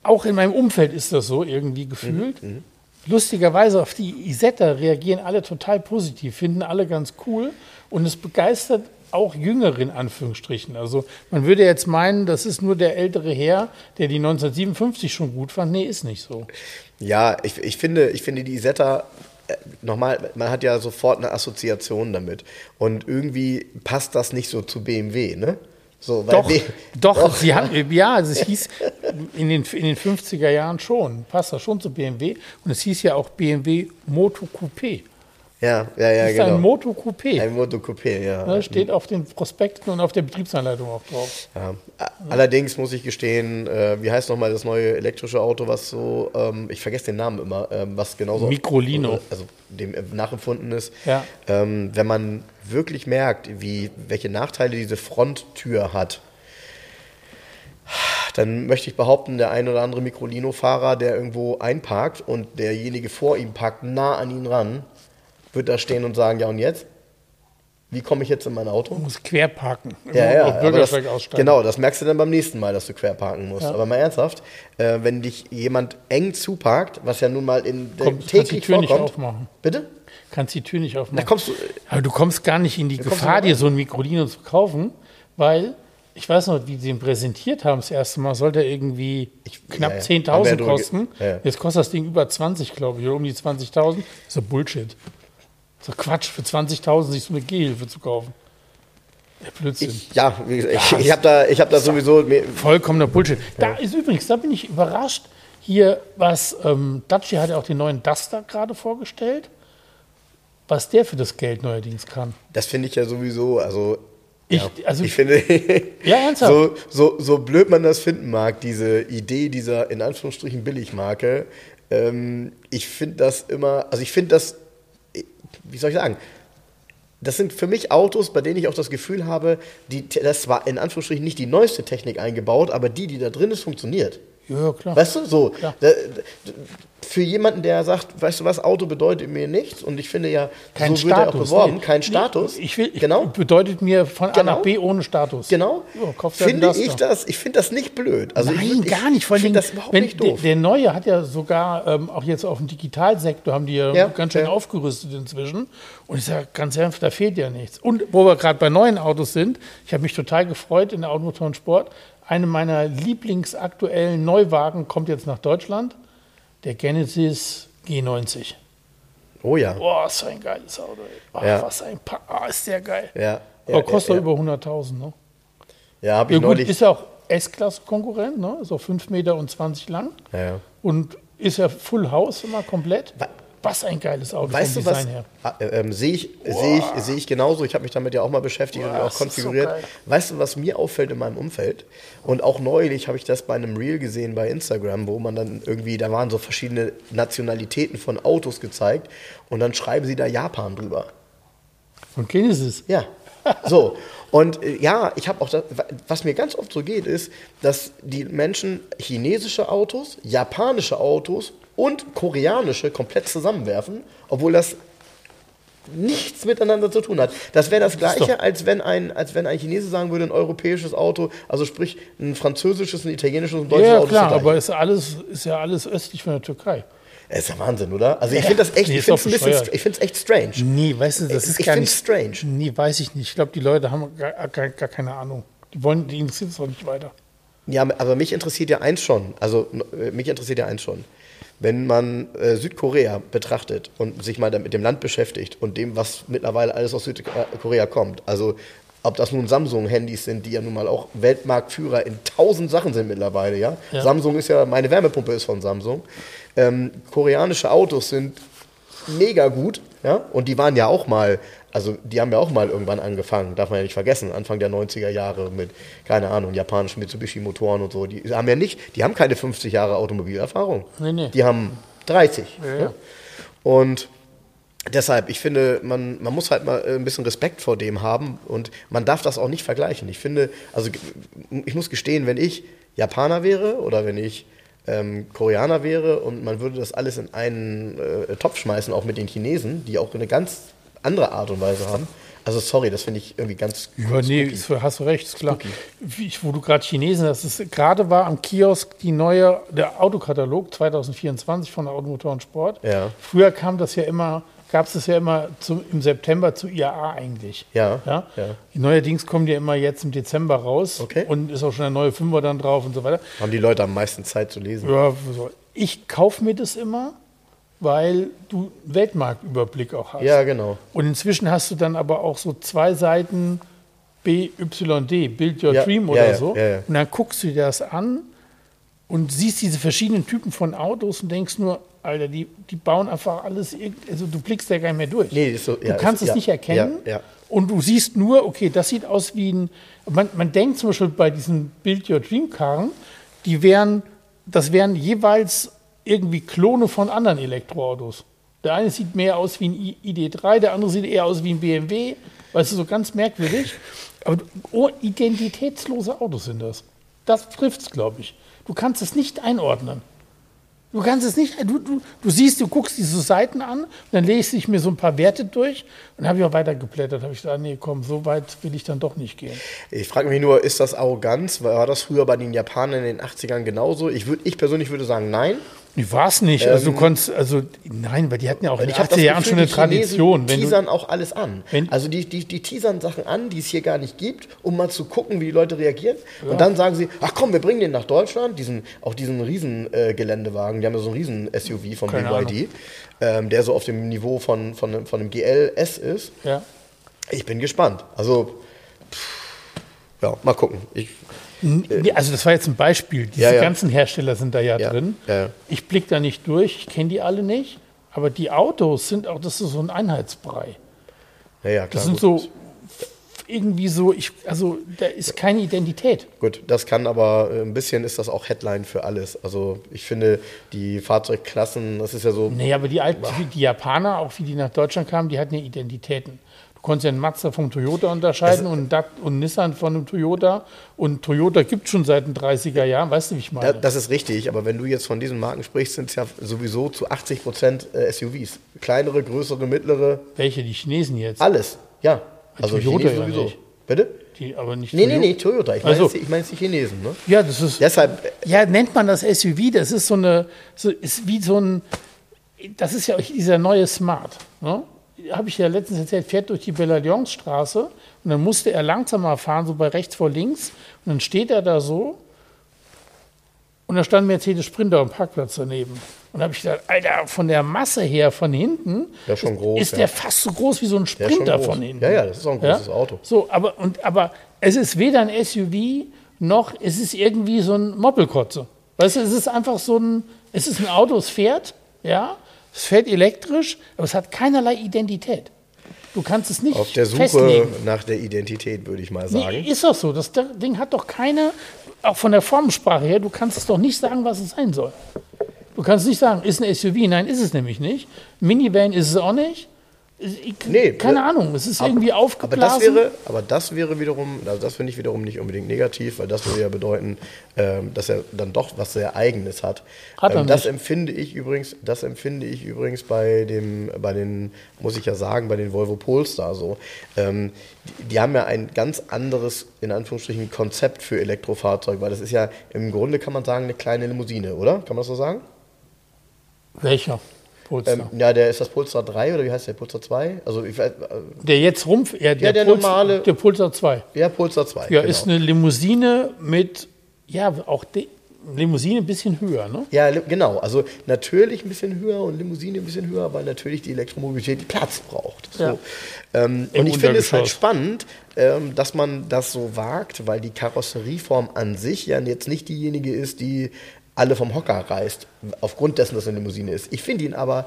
Auch in meinem Umfeld ist das so irgendwie gefühlt. Mhm. Lustigerweise auf die Isetta reagieren alle total positiv, finden alle ganz cool und es begeistert auch Jüngere in Anführungsstrichen. Also man würde jetzt meinen, das ist nur der ältere Herr, der die 1957 schon gut fand. Nee, ist nicht so. Ja, ich, ich, finde, ich finde die Isetta, nochmal, man hat ja sofort eine Assoziation damit. Und irgendwie passt das nicht so zu BMW, ne? So, Doch, B- doch, Sie haben, ja, also es hieß in den, in den 50er Jahren schon, passt das schon zu BMW. Und es hieß ja auch BMW Moto Coupé. Ja, ja, ja, Das ist genau. ein Moto Coupé. Ein Moto Coupé, ja. Ne, steht auf den Prospekten und auf der Betriebsanleitung auch drauf. Ja. Allerdings muss ich gestehen, äh, wie heißt nochmal das neue elektrische Auto, was so, ähm, ich vergesse den Namen immer, ähm, was genauso. Microlino. Also dem äh, nachempfunden ist. Ja. Ähm, wenn man wirklich merkt, wie, welche Nachteile diese Fronttür hat, dann möchte ich behaupten, der ein oder andere Microlino-Fahrer, der irgendwo einparkt und derjenige vor ihm parkt nah an ihn ran, wird da stehen und sagen, ja und jetzt? wie komme ich jetzt in mein Auto? Du musst quer parken. Ja, ja, aber das, genau, das merkst du dann beim nächsten Mal, dass du quer parken musst. Ja. Aber mal ernsthaft, äh, wenn dich jemand eng zuparkt, was ja nun mal in der Komm, du kannst die täglich Tür nicht vorkommt. aufmachen. Bitte? Kannst die Tür nicht Da aufmachen. kommst du. Aber du kommst gar nicht in die Gefahr, nicht dir so ein Microlino zu kaufen, weil ich weiß noch, wie sie ihn präsentiert haben das erste Mal, sollte er irgendwie knapp ja, ja. Haben wir ja 10.000 drüber ge- kosten. ja, ja. Jetzt kostet das Ding über 20, glaube ich, oder um die 20.000. So Bullshit. So Quatsch, für 20.000 sich so eine Gehhilfe zu kaufen. Der Blödsinn. Ich, ja, wie gesagt, ich, ich habe da, ich hab da sowieso. Vollkommener Bullshit. Da ist übrigens, da bin ich überrascht, hier, was ähm, Dacia hat ja auch den neuen Duster gerade vorgestellt, was der für das Geld neuerdings kann. das finde ich ja sowieso, also. Ich, ja, also, ich finde, <laughs> Ja, ernsthaft? so, so, so blöd man das finden mag, diese Idee dieser in Anführungsstrichen Billigmarke, ähm, ich finde das immer, also ich finde das, wie soll ich sagen, das sind für mich Autos, bei denen ich auch das Gefühl habe, die, das war in Anführungsstrichen nicht die neueste Technik eingebaut, aber die, die da drin ist, funktioniert. Ja, klar. Weißt du, so. Da, da, für jemanden, der sagt, weißt du was, Auto bedeutet mir nichts und ich finde ja, Kein so wird er auch Status. beworben, nee. kein Nee, Status. Ich will, ich, genau. Bedeutet mir von A Genau. nach B ohne Status. Genau. Ja, finde einen ich das, ich finde das nicht blöd. Also Nein, ich, gar nicht. Vor ich allem, finde das überhaupt wenn, nicht doof. Der, der neue hat ja sogar ähm, auch jetzt auf dem Digitalsektor haben die ja, Ja, ganz schön ja. aufgerüstet inzwischen. Und ich sage ganz ehrlich, da fehlt ja nichts. Und wo wir gerade bei neuen Autos sind, ich habe mich total gefreut in der Automotor und Sport. Eine meiner lieblingsaktuellen Neuwagen kommt jetzt nach Deutschland. Der Genesis G90. oh ja. Boah, ist so ein geiles Auto. Ey. Oh, Ja. Was ein Pa- ah, ist der geil. Ja, ja, Aber kostet ja, über 100.000, ne? ja, habe ich Ja gut, neulich. ist ja auch S-Klasse-Konkurrent, ne? Ist auch 5 Meter und 20 lang. ja. Und ist ja Full House immer komplett. Wa- Was ein geiles Auto Weißt vom du was? Design her. Ah, äh, Ähm, sehe ich, sehe ich, sehe ich genauso. Ich habe mich damit ja auch mal beschäftigt und Boah, auch ist so konfiguriert. geil. weißt du, was mir auffällt in meinem Umfeld? Und auch neulich habe ich das bei einem Reel gesehen bei Instagram, wo man dann irgendwie, da waren so verschiedene Nationalitäten von Autos gezeigt und dann schreiben sie da Japan drüber. Von Genesis. Ja. So. Und äh, ja, ich habe auch das, was mir ganz oft so geht, ist, dass die Menschen chinesische Autos, japanische Autos und koreanische komplett zusammenwerfen, obwohl das nichts miteinander zu tun hat. Das wäre das Gleiche, als wenn, ein, als wenn ein Chinese sagen würde, ein europäisches Auto, also sprich ein französisches, ein italienisches und ein deutsches Ja, Auto. ist klar, aber ist, alles, ist ja alles östlich von der Türkei. Das ist ja Wahnsinn, oder? Also ich finde das echt, Nee, ich finde es ein bisschen, ich finde es echt strange. Nee, weißt du, das ist ich gar finde nicht. es strange. Nee, weiß ich nicht. Ich glaube, die Leute haben gar, gar, gar keine Ahnung. Die wollen, die interessiert es auch nicht weiter. Ja, aber mich interessiert ja eins schon. Also äh, mich interessiert ja eins schon. Wenn man äh, Südkorea betrachtet und sich mal mit dem Land beschäftigt und dem, was mittlerweile alles aus Südkorea kommt, also ob das nun Samsung-Handys sind, die ja nun mal auch Weltmarktführer in tausend Sachen sind mittlerweile, ja. Ja. Samsung ist ja, meine Wärmepumpe ist von Samsung. Ähm, koreanische Autos sind mega gut, ja, und die waren ja auch mal, also die haben ja auch mal irgendwann angefangen, darf man ja nicht vergessen, Anfang der 90er Jahre mit, keine Ahnung, japanischen Mitsubishi-Motoren und so. Die haben ja nicht, die haben keine 50 Jahre Automobilerfahrung. Nee, nee. Die haben 30. Ja, ne? ja. Und deshalb, ich finde, man, man muss halt mal äh, ein bisschen Respekt vor dem haben und man darf das auch nicht vergleichen. Ich finde, also ich muss gestehen, wenn ich Japaner wäre oder wenn ich ähm, Koreaner wäre und man würde das alles in einen äh, Topf schmeißen, auch mit den Chinesen, die auch eine ganz andere Art und Weise haben. Also sorry, das finde ich irgendwie ganz Ja, nee, ist, hast du recht, ist klar. Ich, wo du gerade Chinesen hast, ist, gerade war am Kiosk die neue, der Autokatalog 2024 von der Automotor und Sport. Ja. Früher kam das ja immer, gab es das ja immer zum, im September zu IAA eigentlich. Ja, ja? ja. Neuerdings kommen die ja immer jetzt im Dezember raus. Okay. Und ist auch schon der neue Fünfer dann drauf und so weiter. haben die Leute am meisten Zeit zu lesen. Ja. Ich kaufe mir das immer, weil du einen Weltmarktüberblick auch hast. Ja, genau. Und inzwischen hast du dann aber auch so zwei Seiten BYD, Build Your Ja, Dream oder ja, so. ja, ja. Und dann guckst du dir das an und siehst diese verschiedenen Typen von Autos und denkst nur, Alter, die, die bauen einfach alles, also du blickst da gar nicht mehr durch. Nee, so- du kannst ist- es nicht erkennen. Und du siehst nur, okay, das sieht aus wie ein. Man, man denkt zum Beispiel bei diesen Build Your Dream Karren, die wären, das wären jeweils irgendwie Klone von anderen Elektroautos. Der eine sieht mehr aus wie ein I- ID3, der andere sieht eher aus wie ein BMW. Weißt du, so ganz merkwürdig. Aber oh, identitätslose Autos sind das. Das trifft es, glaube ich. Du kannst es nicht einordnen. Du kannst es nicht, du, du, du siehst, du guckst diese Seiten an, dann lese ich mir so ein paar Werte durch und habe ich auch weiter geblättert. habe ich gesagt, nee, komm, so weit will ich dann doch nicht gehen. Ich frage mich nur, ist das Arroganz? War das früher bei den Japanern in den 80ern genauso? Ich, würd, ich persönlich würde sagen, nein. War es nicht. also du konntest, also nein, weil die hatten ja auch in den 80er Jahren schon eine Tradition. Die teasern auch alles an. also die, die, die teasern Sachen an, die es hier gar nicht gibt, um mal zu gucken, wie die Leute reagieren. Ja. Und dann sagen sie, ach komm, wir bringen den nach Deutschland, diesen, auch diesen riesen äh, Geländewagen, die haben ja so einen riesen SUV von BYD, ähm, der so auf dem Niveau von, von, von einem GLS ist. Ja. Ich bin gespannt. Also, pff, ja, mal gucken. Ich, also das war jetzt ein Beispiel. Diese ja, ja. ganzen Hersteller sind da ja, ja drin. Ich blicke da nicht durch, ich kenne die alle nicht. Aber die Autos sind auch, das ist so ein Einheitsbrei. Klar. Das sind gut. so irgendwie so, ich, also da ist keine Identität. Gut, das kann aber äh, ein bisschen ist das auch Headline für alles. Also ich finde, die Fahrzeugklassen, das ist ja so. Nee, aber die, alten, die Japaner, auch wie die nach Deutschland kamen, die hatten ja Identitäten. Du konntest ja einen Mazda vom Toyota unterscheiden das, und, Dat und Nissan von einem Toyota. Und Toyota gibt es schon seit den 30er Jahren, weißt du, wie ich meine? Das ist richtig, aber wenn du jetzt von diesen Marken sprichst, sind es ja sowieso zu 80 Prozent äh, SUVs. Kleinere, größere, mittlere. Welche? Die Chinesen jetzt? Alles, ja. Also Toyota Chinesen sowieso. Nicht. Bitte? Die, aber nicht nee, Toyota. nee, nee, Toyota. Ich meine also, ich mein die Chinesen. Ne? Ja, das ist. Deshalb. Ja, nennt man das SUV. Das ist so eine. So, ist wie so ein. Das ist ja dieser neue Smart. Ne? Habe ich ja letztens erzählt, fährt durch die Bellalionsstraße und dann musste er langsamer fahren, so bei rechts vor links. Und dann steht er da so und da stand Mercedes Sprinter am Parkplatz daneben. Und da habe ich gedacht, Alter, von der Masse her von hinten der ist, groß, ist ja. der fast so groß wie so ein Sprinter von hinten. Ja, ja, das ist auch ein großes ja? Auto. So, aber, und, aber es ist weder ein SUV noch es ist irgendwie so ein Moppelkotze. Weißt du, es ist einfach so ein, es ist ein Auto, es fährt, ja, es fährt elektrisch, aber es hat keinerlei Identität. Du kannst es nicht Auf der Suche festlegen. nach der Identität, würde ich mal sagen. Nee, ist doch so. Das Ding hat doch keine, auch von der Formensprache her, du kannst es doch nicht sagen, was es sein soll. Du kannst nicht sagen, ist ein SUV. Nein, ist es nämlich nicht. Minivan ist es auch nicht. Ich, nee, keine ne, Ahnung, es ist aber, irgendwie aufgeblasen. Aber das wäre, aber das wäre wiederum, also das finde ich wiederum nicht unbedingt negativ, weil das würde ja bedeuten, ähm, dass er dann doch was sehr Eigenes hat. Hat ähm, das nicht. empfinde ich übrigens, das empfinde ich übrigens bei dem, bei den, muss ich ja sagen, bei den Volvo Polestar so. Ähm, die, die, haben ja ein ganz anderes, in Anführungsstrichen, Konzept für Elektrofahrzeug, weil das ist ja im Grunde kann man sagen eine kleine Limousine, oder? Kann man das so sagen? Welcher? Polestar. Ähm, ja, der ist das Polestar 3 oder wie heißt der? Polestar 2? Also ich, äh, der jetzt Rumpf, ja, der, ja, der Puls, normale. Der Polestar 2. Ja, Polestar 2. Ja, genau. ist eine Limousine mit, ja, auch die, Limousine ein bisschen höher, ne? Ja, genau. Also natürlich ein bisschen höher und Limousine ein bisschen höher, weil natürlich die Elektromobilität Platz braucht. So. Ja. Ähm, und ich finde es halt spannend, ähm, dass man das so wagt, weil die Karosserieform an sich ja jetzt nicht diejenige ist, die alle vom Hocker reißt, aufgrund dessen, dass er eine Limousine ist. Ich finde ihn aber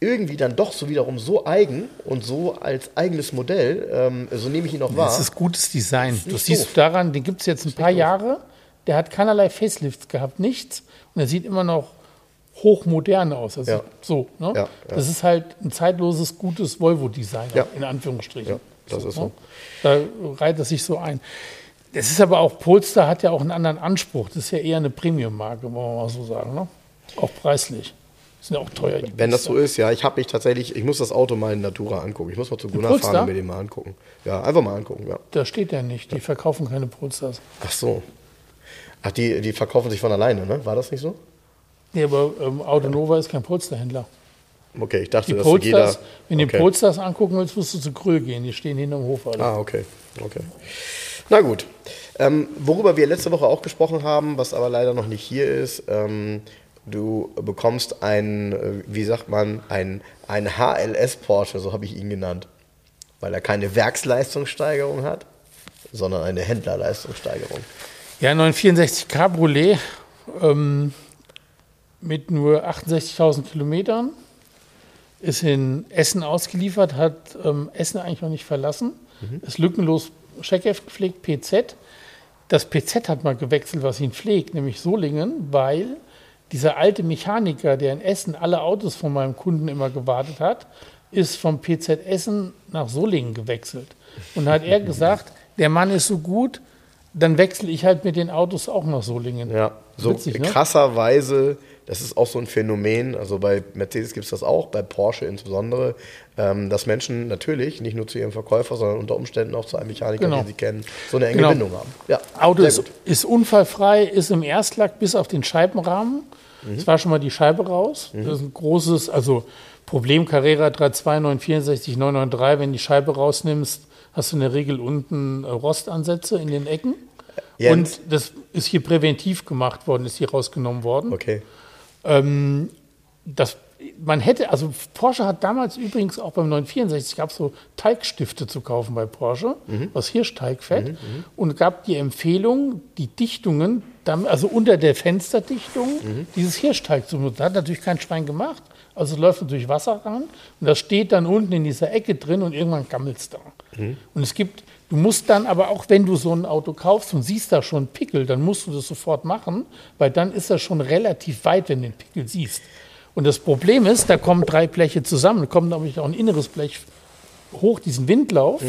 irgendwie dann doch so wiederum so eigen und so als eigenes Modell, ähm, so nehme ich ihn auch wahr. Das ist gutes Design. Das du siehst doof. daran, den gibt es jetzt ein paar Jahre, der hat keinerlei Facelifts gehabt, nichts. Und er sieht immer noch hochmodern aus. Also ja. so, ne? Ja, ja. Das ist halt ein zeitloses, gutes Volvo-Design, in Anführungsstrichen. das so, ist so. Ne? Da reiht es sich so ein. Das ist aber auch, Polestar hat ja auch einen anderen Anspruch. Das ist ja eher eine Premium-Marke, wollen wir mal so sagen. Ne? Auch preislich. Sind ja auch teuer. Die Wenn das so ist, ja. Ich habe mich tatsächlich, ich muss das Auto mal in Natura angucken. Ich muss mal zu Gunnar fahren und mir den mal angucken. Ja, einfach mal angucken, ja. Da steht der nicht. Die verkaufen keine Polestars. Ach so. Ach, die, die verkaufen sich von alleine, ne? War das nicht so? Nee, aber ähm, Autonova ist kein Polsterhändler. Okay, ich dachte, die dass Polsters, jeder... Wenn du okay. die Polsters angucken willst, musst du zu Kröll gehen. Die stehen hinterm Hof. Alle. Ah, okay. okay. Na gut. Ähm, worüber wir letzte Woche auch gesprochen haben, was aber leider noch nicht hier ist, ähm, du bekommst ein, äh, wie sagt man, ein, ein HLS Porsche, so habe ich ihn genannt, weil er keine Werksleistungssteigerung hat, sondern eine Händlerleistungssteigerung. Ja, 964 Cabriolet ähm, mit nur 68.000 Kilometern ist in Essen ausgeliefert, hat ähm, Essen eigentlich noch nicht verlassen, mhm. ist lückenlos Scheckev gepflegt, PZ. Das PZ hat mal gewechselt, was ihn pflegt, nämlich Solingen, weil dieser alte Mechaniker, der in Essen alle Autos von meinem Kunden immer gewartet hat, ist vom PZ Essen nach Solingen gewechselt. Und hat er <laughs> gesagt, der Mann ist so gut, dann wechsle ich halt mit den Autos auch nach Solingen. Ja, so Witzig, ne? Das ist auch so ein Phänomen, also bei Mercedes gibt es das auch, bei Porsche insbesondere, ähm, dass Menschen natürlich nicht nur zu ihrem Verkäufer, sondern unter Umständen auch zu einem Mechaniker, Genau. den sie kennen, so eine enge Genau. Bindung haben. Ja, Auto ist, ist unfallfrei, ist im Erstlack bis auf den Scheibenrahmen. Mhm. Es war schon mal die Scheibe raus. Das ist ein großes, also Problem Carrera 32, 964, 993. Wenn die Scheibe rausnimmst, hast du in der Regel unten Rostansätze in den Ecken. Jens. Und das ist hier präventiv gemacht worden, ist hier rausgenommen worden. Okay. Ähm, das, man hätte, also Porsche hat damals übrigens auch beim 964 gab es so Teigstifte zu kaufen bei Porsche, aus Hirschteigfett. Und gab die Empfehlung, die Dichtungen, also unter der Fensterdichtung, dieses Hirschteig zu benutzen. Hat natürlich kein Schwein gemacht. Also es läuft natürlich Wasser ran und das steht dann unten in dieser Ecke drin und irgendwann gammelt es da. Und es gibt, du musst dann aber auch, wenn du so ein Auto kaufst und siehst da schon Pickel, dann musst du das sofort machen, weil dann ist das schon relativ weit, wenn du den Pickel siehst. Und das Problem ist, da kommen drei Bleche zusammen, da kommt nämlich auch ein inneres Blech hoch, diesen Windlauf,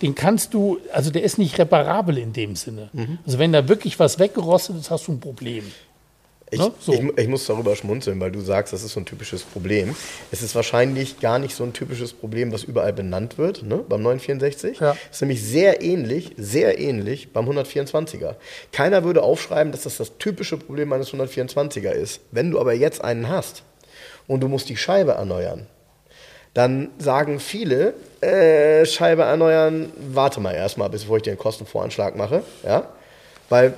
den kannst du, also der ist nicht reparabel in dem Sinne. Also wenn da wirklich was weggerostet ist, hast du ein Problem. Ich, Ne? So. ich, ich muss darüber schmunzeln, weil du sagst, das ist so ein typisches Problem. Es ist wahrscheinlich gar nicht so ein typisches Problem, was überall benannt wird, ne? beim 964. Ja. Es ist nämlich sehr ähnlich, sehr ähnlich beim 124er. Keiner würde aufschreiben, dass das das typische Problem eines 124er ist. Wenn du aber jetzt einen hast und du musst die Scheibe erneuern, dann sagen viele, äh, Scheibe erneuern, warte mal erstmal, bevor ich dir einen Kostenvoranschlag mache. Ja? Weil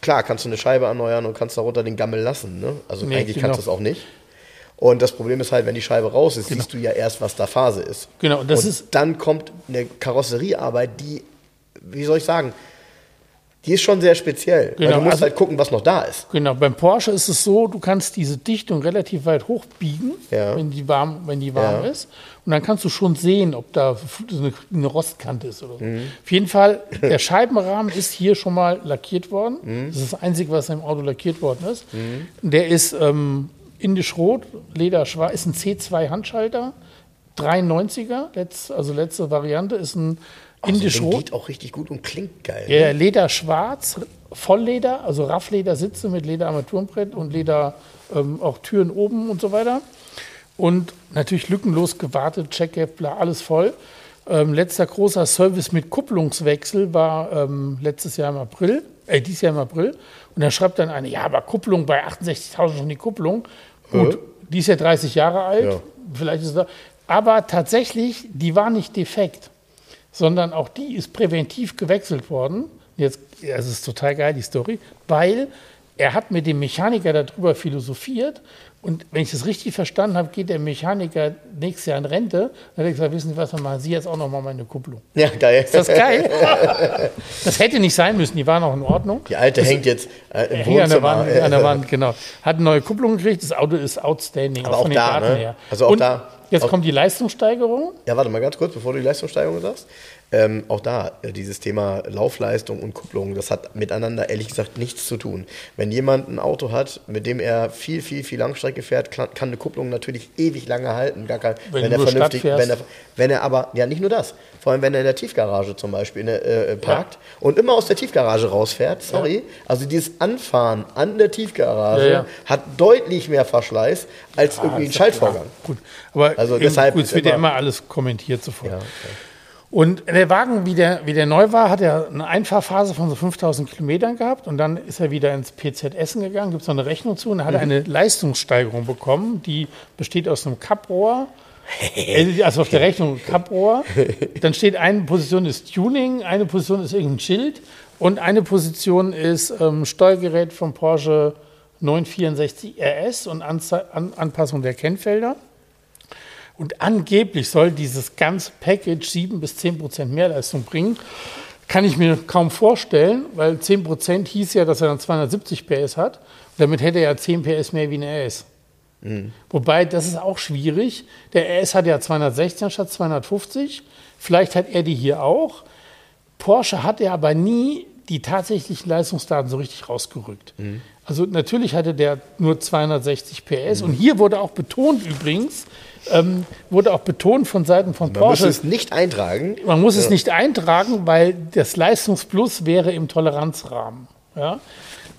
klar, kannst du eine Scheibe erneuern und kannst darunter den Gammel lassen. Ne? Also Nee, eigentlich genau. kannst du es auch nicht. Und das Problem ist halt, wenn die Scheibe raus ist, siehst du ja erst, was da Phase ist. Genau, und das und ist- dann kommt eine Karosseriearbeit, die, wie soll ich sagen, die ist schon sehr speziell. Genau, du musst also- halt gucken, was noch da ist. Genau, beim Porsche ist es so, du kannst diese Dichtung relativ weit hochbiegen, Ja. wenn die warm, wenn die warm Ja. ist. Und dann kannst du schon sehen, ob da eine, eine Rostkante ist oder so. Mhm. Auf jeden Fall, der Scheibenrahmen ist hier schon mal lackiert worden. Mhm. Das ist das Einzige, was im Auto lackiert worden ist. Der ist ähm, indisch rot, Leder schwarz, ist ein C2 Handschalter, 93er, letzt, also letzte Variante, ist ein indisch Also, rot. geht auch richtig gut und klingt geil. Ja, ne? Leder schwarz, Vollleder, also Raffleder Sitze mit Lederarmaturenbrett und Leder ähm, auch Türen oben und so weiter. Und natürlich lückenlos gewartet, Check-App, bla, alles voll. Ähm, letzter großer Service mit Kupplungswechsel war ähm, letztes Jahr im April, äh, dieses Jahr im April. Und da schreibt dann eine, ja, aber Kupplung bei 68.000 schon die Kupplung. Gut, Äh? die ist ja 30 Jahre alt, Ja. vielleicht ist da. Aber tatsächlich, die war nicht defekt sondern auch die ist präventiv gewechselt worden. Jetzt, es ist total geil, die Story, weil er hat mit dem Mechaniker darüber philosophiert und wenn ich das richtig verstanden habe, geht der Mechaniker nächstes Jahr in Rente. Dann hat er gesagt, wissen Sie was, dann machen Sie jetzt auch noch mal meine Kupplung. Ja, geil. Ist das geil? <laughs> das hätte nicht sein müssen, die war noch in Ordnung. Die alte hängt jetzt äh, im Hier an der, Wohnzimmer. Wand, an der <laughs> Wand, genau. Hat eine neue Kupplung gekriegt, das Auto ist outstanding. Aber auch den da, ne? Also auch und da- Jetzt kommt die Leistungssteigerung. Ja, warte mal ganz kurz, bevor du die Leistungssteigerung sagst. Ähm, auch da, äh, dieses Thema Laufleistung und Kupplung, das hat miteinander ehrlich gesagt nichts zu tun. Wenn jemand ein Auto hat, mit dem er viel, viel, viel Langstrecke fährt, kann, eine Kupplung natürlich ewig lange halten. Gar kein, Wenn wenn, er vernünftig, wenn er, wenn er aber, ja nicht nur das, vor allem wenn er in der Tiefgarage zum Beispiel ne, äh, parkt und immer aus der Tiefgarage rausfährt, sorry, also dieses Anfahren an der Tiefgarage Ja, ja. hat deutlich mehr Verschleiß als irgendwie ein ja Schaltvorgang. Gut, aber Also eben, deshalb gut, es wird ja immer- immer alles kommentiert sofort. Ja, okay. Und der Wagen, wie der, wie der neu war, hat er eine Einfahrphase von so 5000 Kilometern gehabt. Und dann ist er wieder ins PZ Essen gegangen, gibt es noch eine Rechnung zu? Und dann hat er eine Leistungssteigerung bekommen, die besteht aus einem Kapprohr, äh, <laughs> also auf der Rechnung Kapprohr, dann steht eine Position ist Tuning, eine Position ist irgendein Schild. Und eine Position ist ähm, Steuergerät vom Porsche 964 RS und Anze An Anpassung der Kennfelder. Und angeblich soll dieses ganze Package 7 bis 10 Prozent Mehrleistung bringen. Kann ich mir kaum vorstellen, weil 10 Prozent hieß ja, dass er dann 270 PS hat. Und damit hätte er ja 10 PS mehr wie ein RS. Wobei, das ist auch schwierig. Der RS hat ja 216 statt 250. Vielleicht hat er die hier auch. Porsche hat ja aber nie die tatsächlichen Leistungsdaten so richtig rausgerückt. Also natürlich hatte der nur 260 PS und hier wurde auch betont übrigens, ähm, wurde auch betont von Seiten von Man muss Porsche, es nicht eintragen. man muss es nicht eintragen, weil das Leistungsplus wäre im Toleranzrahmen. Ja.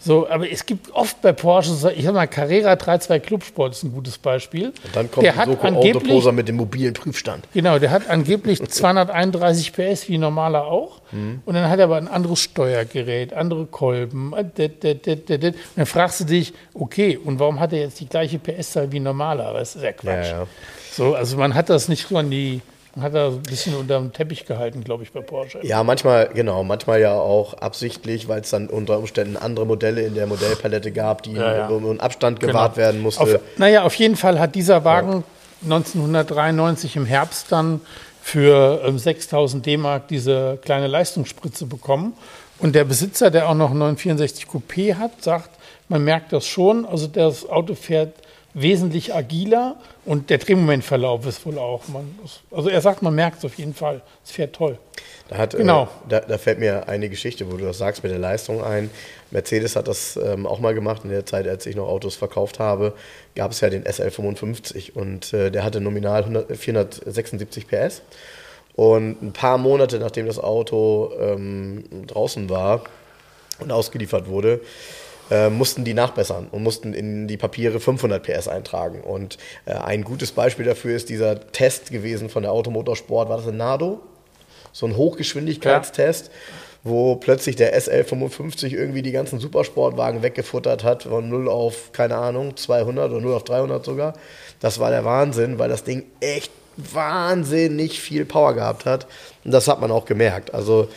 So, aber es gibt oft bei Porsche, ich sag mal, Carrera 3.2 Clubsport ist ein gutes Beispiel. Und dann kommt der hat Soko angeblich, mit dem mobilen Prüfstand. genau, der hat angeblich 231 PS wie normaler auch. Mhm. Und dann hat er aber ein anderes Steuergerät, andere Kolben. äh. Und dann fragst du dich, okay, und warum hat er jetzt die gleiche PS-Zahl wie normaler? Das ist ja Quatsch. Ja, ja. So, also man hat das nicht so an die, hat das ein bisschen unter dem Teppich gehalten, glaube ich, bei Porsche. Ja, manchmal, genau, manchmal ja auch absichtlich, weil es dann unter Umständen andere Modelle in der Modellpalette gab, die Ja, ja. um um Abstand gewahrt werden musste. Auf, naja, auf jeden Fall hat dieser Wagen 1993 im Herbst dann für ähm, 6000 D-Mark diese kleine Leistungsspritze bekommen. Und der Besitzer, der auch noch einen 964 Coupé hat, sagt, man merkt das schon. Also das Auto fährt wesentlich agiler und der Drehmomentverlauf ist wohl auch. Man, also er sagt, man merkt es auf jeden Fall. Es fährt toll. Da, hat, Genau. äh, da, da fällt mir eine Geschichte, wo du das sagst mit der Leistung ein. Mercedes hat das ähm, auch mal gemacht. In der Zeit, als ich noch Autos verkauft habe, gab es ja den SL55 und äh, der hatte nominal 100, 476 PS. Und ein paar Monate nachdem das Auto ähm, draußen war und ausgeliefert wurde, äh, mussten die nachbessern und mussten in die Papiere 500 PS eintragen. Und äh, ein gutes Beispiel dafür ist dieser Test gewesen von der Automotorsport. War das ein Nado? So ein Hochgeschwindigkeitstest, wo plötzlich der SL55 irgendwie die ganzen Supersportwagen weggefuttert hat, von 0 auf, keine Ahnung, 200 oder 0 auf 300 sogar. Das war der Wahnsinn, weil das Ding echt wahnsinnig viel Power gehabt hat. Und das hat man auch gemerkt. Also